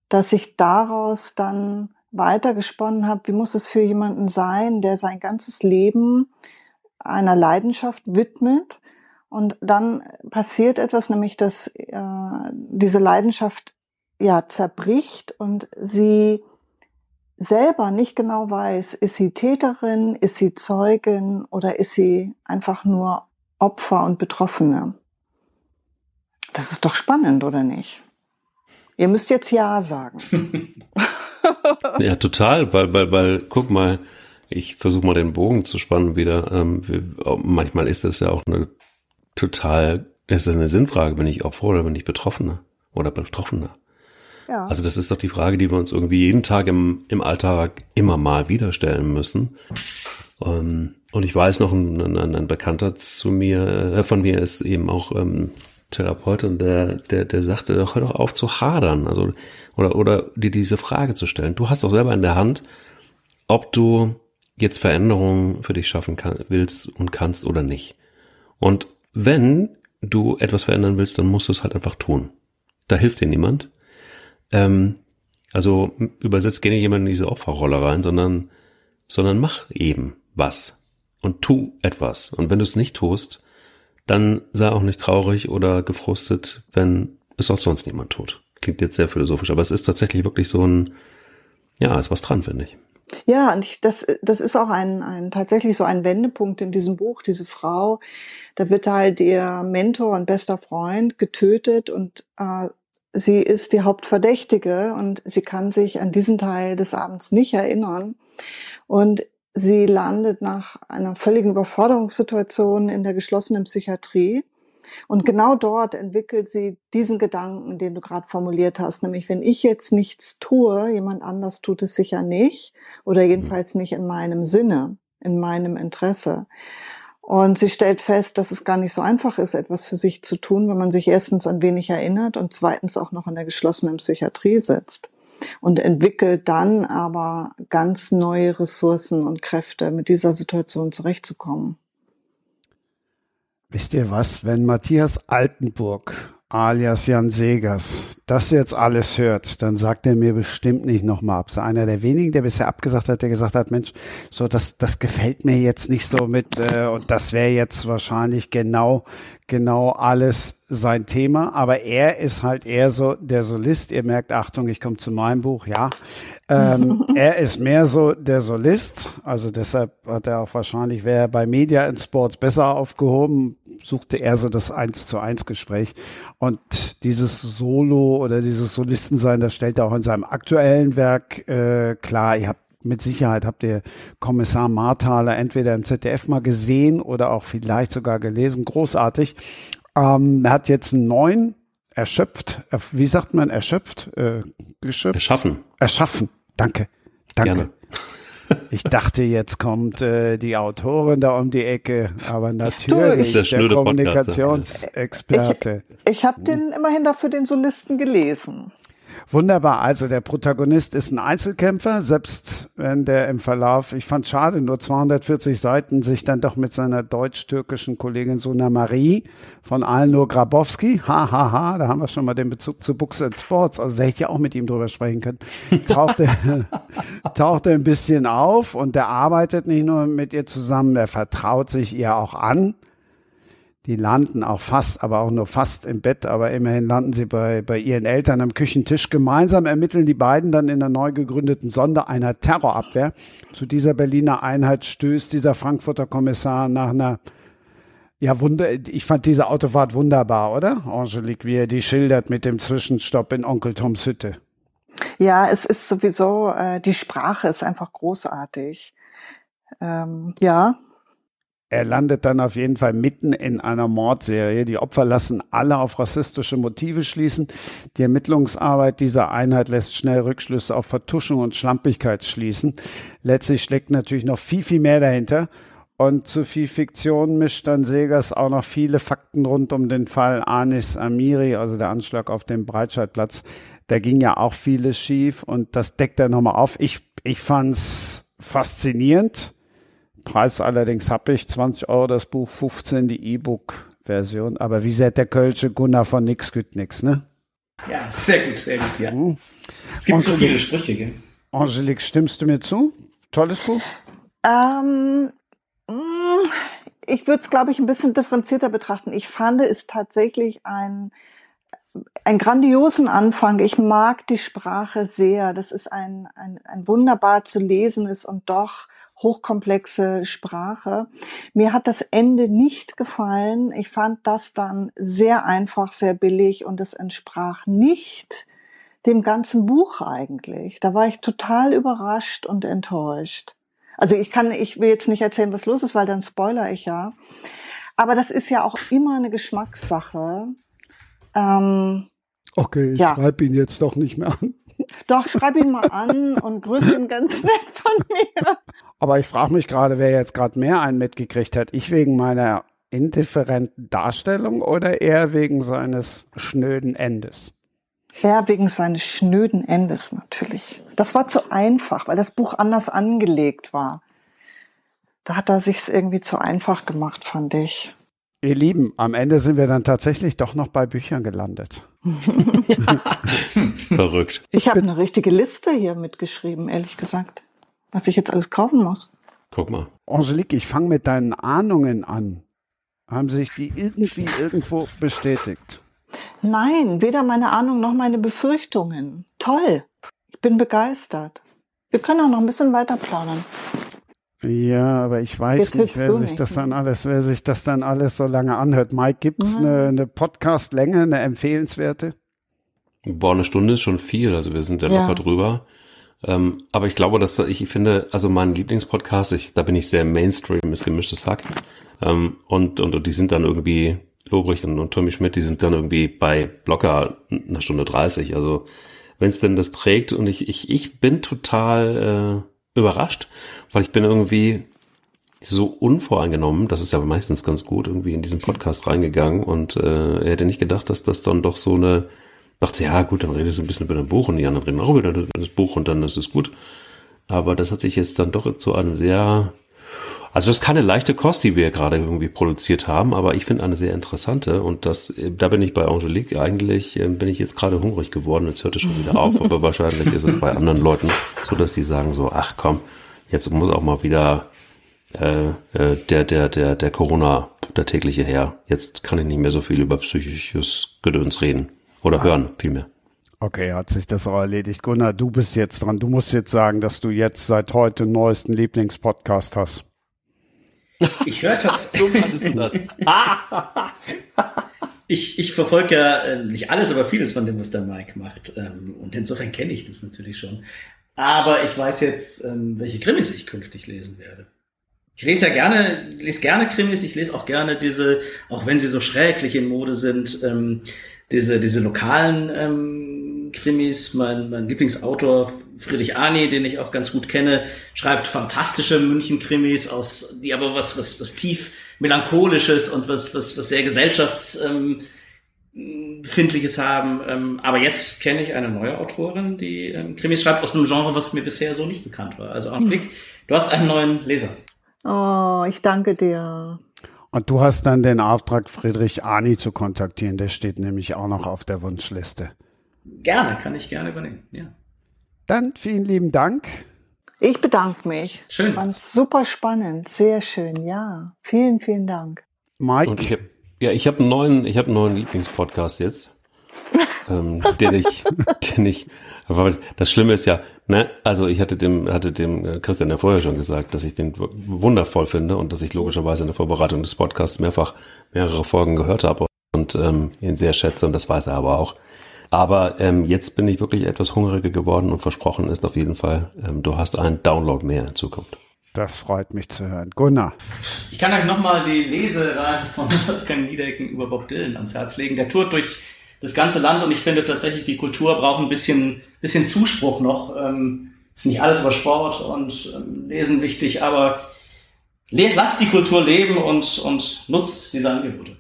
dass ich daraus dann weitergesponnen habe, wie muss es für jemanden sein, der sein ganzes Leben einer Leidenschaft widmet und dann passiert etwas, nämlich dass äh, diese Leidenschaft ja zerbricht und sie selber nicht genau weiß, ist sie Täterin, ist sie Zeugin oder ist sie einfach nur Opfer und Betroffene. Das ist doch spannend, oder nicht? Ihr müsst jetzt Ja sagen. ja, total, weil, weil, weil, guck mal, ich versuche mal den Bogen zu spannen wieder. Ähm, wir, manchmal ist das ja auch eine total, ist eine Sinnfrage, bin ich Opfer oder bin ich Betroffener oder Betroffener? Ja. Also das ist doch die Frage, die wir uns irgendwie jeden Tag im, im Alltag immer mal wieder stellen müssen. Ähm, und ich weiß noch, ein, ein, ein Bekannter zu mir, äh, von mir ist eben auch ähm, Therapeut und der, der, der sagte, doch, hör doch auf zu hadern, also, oder, oder dir diese Frage zu stellen. Du hast doch selber in der Hand, ob du jetzt Veränderungen für dich schaffen kann, willst und kannst oder nicht. Und wenn du etwas verändern willst, dann musst du es halt einfach tun. da hilft dir niemand. Ähm, also übersetzt gerne jemand in diese Opferrolle rein, sondern, sondern mach eben was und tu etwas. Und wenn du es nicht tust, dann sei auch nicht traurig oder gefrustet, wenn es auch sonst niemand tut. Klingt jetzt sehr philosophisch, aber es ist tatsächlich wirklich so ein, ja, ist was dran, finde ich. Ja, und ich, das, das ist auch ein, ein tatsächlich so ein Wendepunkt in diesem Buch. Diese Frau, da wird halt ihr Mentor und bester Freund getötet und äh, sie ist die Hauptverdächtige und sie kann sich an diesen Teil des Abends nicht erinnern. Und sie landet nach einer völligen Überforderungssituation in der geschlossenen Psychiatrie. Und genau dort entwickelt sie diesen Gedanken, den du gerade formuliert hast, nämlich wenn ich jetzt nichts tue, jemand anders tut es sicher nicht oder jedenfalls nicht in meinem Sinne, in meinem Interesse. Und sie stellt fest, dass es gar nicht so einfach ist, etwas für sich zu tun, wenn man sich erstens an wenig erinnert und zweitens auch noch in der geschlossenen Psychiatrie sitzt. Und entwickelt dann aber ganz neue Ressourcen und Kräfte, mit dieser Situation zurechtzukommen. Wisst ihr was, wenn Matthias Altenburg alias Jan Segers das jetzt alles hört, dann sagt er mir bestimmt nicht nochmal ab. So einer der wenigen, der bisher abgesagt hat, der gesagt hat, Mensch, so das, das gefällt mir jetzt nicht so mit äh, und das wäre jetzt wahrscheinlich genau genau alles sein Thema, aber er ist halt eher so der Solist. Ihr merkt, Achtung, ich komme zu meinem Buch, ja. Ähm, er ist mehr so der Solist, also deshalb hat er auch wahrscheinlich, wäre er bei Media in Sports besser aufgehoben, suchte er so das Eins zu eins Gespräch. Und dieses Solo oder dieses Solistensein, das stellt er auch in seinem aktuellen Werk äh, klar. Ihr habt mit Sicherheit habt ihr Kommissar Marthaler entweder im ZDF mal gesehen oder auch vielleicht sogar gelesen. Großartig. Ähm, er hat jetzt einen neuen erschöpft, wie sagt man erschöpft? Äh, geschöpft? Erschaffen. Erschaffen. Danke. Danke. Gerne. Ich dachte, jetzt kommt äh, die Autorin da um die Ecke, aber natürlich du, der, der Kommunikationsexperte. Ich, ich habe den immerhin dafür den Solisten gelesen. Wunderbar. Also der Protagonist ist ein Einzelkämpfer, selbst wenn der im Verlauf, ich fand schade, nur 240 Seiten sich dann doch mit seiner deutsch-türkischen Kollegin Suna Marie von Alnur Grabowski, ha, ha, ha, da haben wir schon mal den Bezug zu Books and Sports, also hätte ich ja auch mit ihm drüber sprechen können, tauchte, tauchte ein bisschen auf und der arbeitet nicht nur mit ihr zusammen, der vertraut sich ihr auch an die landen auch fast, aber auch nur fast im Bett, aber immerhin landen sie bei, bei ihren Eltern am Küchentisch. Gemeinsam ermitteln die beiden dann in der neu gegründeten Sondereinheit Terrorabwehr. Zu dieser Berliner Einheit stößt dieser Frankfurter Kommissar nach einer ja, wunder, ich fand diese Autofahrt wunderbar, oder? Angelique, wie er die schildert mit dem Zwischenstopp in Onkel Toms Hütte. Ja, es ist sowieso, äh, die Sprache ist einfach großartig. Ähm, ja, er landet dann auf jeden Fall mitten in einer Mordserie. Die Opfer lassen alle auf rassistische Motive schließen. Die Ermittlungsarbeit dieser Einheit lässt schnell Rückschlüsse auf Vertuschung und Schlampigkeit schließen. Letztlich steckt natürlich noch viel, viel mehr dahinter. Und zu viel Fiktion mischt dann Segers auch noch viele Fakten rund um den Fall Anis Amiri, also der Anschlag auf dem Breitscheidplatz. Da ging ja auch vieles schief und das deckt er nochmal auf. Ich, ich fand's faszinierend Preis allerdings habe ich 20 Euro das Buch, 15 die E-Book-Version. Aber wie sagt der Kölsche Gunnar von Nix güt nix, ne? Ja, sehr gut, sehr gut, ja. Mhm. Es gibt so viele Sprüche, gell? Angelique, stimmst du mir zu? Tolles Buch? Ähm, mm, ich würde es, glaube ich, ein bisschen differenzierter betrachten. Ich fand es tatsächlich ein, einen grandiosen Anfang. Ich mag die Sprache sehr. Das ist ein, ein, ein wunderbar zu lesenes und doch hochkomplexe Sprache. Mir hat das Ende nicht gefallen. Ich fand das dann sehr einfach, sehr billig und es entsprach nicht dem ganzen Buch eigentlich. Da war ich total überrascht und enttäuscht. Also ich kann, ich will jetzt nicht erzählen, was los ist, weil dann spoiler ich ja. Aber das ist ja auch immer eine Geschmackssache. Ähm, okay, ich ja. schreibe ihn jetzt doch nicht mehr an. Doch, schreib ihn mal an und grüß ihn ganz nett von mir. Aber ich frage mich gerade, wer jetzt gerade mehr einen mitgekriegt hat. Ich wegen meiner indifferenten Darstellung oder er wegen seines schnöden Endes? Er wegen seines schnöden Endes natürlich. Das war zu einfach, weil das Buch anders angelegt war. Da hat er sich's irgendwie zu einfach gemacht, fand ich. Ihr Lieben, am Ende sind wir dann tatsächlich doch noch bei Büchern gelandet. Verrückt. Ich habe eine richtige Liste hier mitgeschrieben, ehrlich gesagt, was ich jetzt alles kaufen muss. Guck mal. Angelique, ich fange mit deinen Ahnungen an. Haben sich die irgendwie irgendwo bestätigt? Nein, weder meine Ahnung noch meine Befürchtungen. Toll. Ich bin begeistert. Wir können auch noch ein bisschen weiter plaudern. Ja, aber ich weiß Jetzt nicht, wer sich nicht, das dann alles, wer sich das dann alles so lange anhört. Mike, gibt's Mhm. eine, eine Podcast-Länge, eine empfehlenswerte? Boah, eine Stunde ist schon viel, also wir sind ja, Ja. locker drüber. Ähm, aber ich glaube, dass ich finde, also mein Lieblingspodcast, ich, da bin ich sehr Mainstream, ist gemischtes Hack. Ähm, und, und, und die sind dann irgendwie, Lobrecht und, und Tommy Schmidt, die sind dann irgendwie bei locker einer Stunde 30. Also wenn es denn das trägt und ich, ich, ich bin total äh, überrascht, weil ich bin irgendwie so unvoreingenommen, das ist ja meistens ganz gut, irgendwie in diesen Podcast reingegangen und äh, hätte nicht gedacht, dass das dann doch so eine, dachte, ja gut, dann redest du ein bisschen über ein Buch und die anderen reden auch über das Buch und dann ist es gut. Aber das hat sich jetzt dann doch zu einem sehr, also das ist keine leichte Kost, die wir gerade irgendwie produziert haben, aber ich finde eine sehr interessante und das, da bin ich bei Angelique eigentlich, äh, bin ich jetzt gerade hungrig geworden, jetzt hört es schon wieder auf, aber wahrscheinlich ist es bei anderen Leuten so, dass die sagen so, ach komm, jetzt muss auch mal wieder äh, äh, der, der, der, der Corona, der tägliche her. Jetzt kann ich nicht mehr so viel über psychisches Gedöns reden. Oder hören, vielmehr. Okay, hat sich das auch erledigt. Gunnar, du bist jetzt dran. Du musst jetzt sagen, dass du jetzt seit heute einen neuesten Lieblingspodcast hast. Ich höre tatsächlich. So das. Ich, ich verfolge ja äh, nicht alles, aber vieles von dem, was der Mike macht. Ähm, und insofern kenne ich das natürlich schon. Aber ich weiß jetzt, ähm, welche Krimis ich künftig lesen werde. Ich lese ja gerne, lese gerne Krimis, ich lese auch gerne diese, auch wenn sie so schräglich in Mode sind, ähm, diese, diese lokalen ähm, Krimis. Mein, mein Lieblingsautor Friedrich Arni, den ich auch ganz gut kenne, schreibt fantastische München-Krimis aus, die aber was, was, was tief melancholisches und was, was, was sehr gesellschafts, ähm, Befindliches haben. Ähm, aber jetzt kenne ich eine neue Autorin, die ähm, Krimis schreibt aus einem Genre, was mir bisher so nicht bekannt war. Also Angelique, du hast einen neuen Leser. Oh, ich danke dir. Und du hast dann den Auftrag, Friedrich Arni zu kontaktieren. Der steht nämlich auch noch auf der Wunschliste. Gerne, kann ich gerne übernehmen. Ja. Dann vielen lieben Dank. Ich bedanke mich. Schön. Fand super spannend, sehr schön, ja. Vielen, vielen Dank. Mike, Und ich hab, ja, ich habe einen neuen, ich habe einen neuen Lieblingspodcast jetzt, ähm, den ich, den ich, aber das Schlimme ist ja, ne, also ich hatte dem, hatte dem äh, Christian ja vorher schon gesagt, dass ich den wundervoll finde und dass ich logischerweise in der Vorbereitung des Podcasts mehrfach mehrere Folgen gehört habe und ähm, ihn sehr schätze und das weiß er aber auch. Aber ähm, jetzt bin ich wirklich etwas hungriger geworden und versprochen ist auf jeden Fall, ähm, du hast einen Download mehr in Zukunft. das freut mich zu hören. Gunnar, Ich kann euch nochmal die Lesereise von Wolfgang Niedecken über Bob Dylan ans Herz legen. Der tourt durch das ganze Land und ich finde tatsächlich, die Kultur braucht ein bisschen, bisschen Zuspruch noch. Ähm, ist nicht alles über Sport und ähm, Lesen wichtig, aber lasst die Kultur leben und, und nutzt diese Angebote.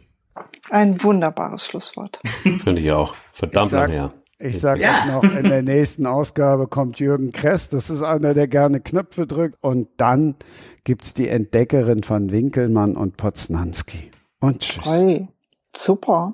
Ein wunderbares Schlusswort. Finde ich auch. Verdammt Ich sag- her. ich sage Ja. noch, in der nächsten Ausgabe kommt Jürgen Kress. Das ist einer, der gerne Knöpfe drückt. Und dann gibt's die Entdeckerin von Winkelmann und Poznanski. Und tschüss. Toll. Super.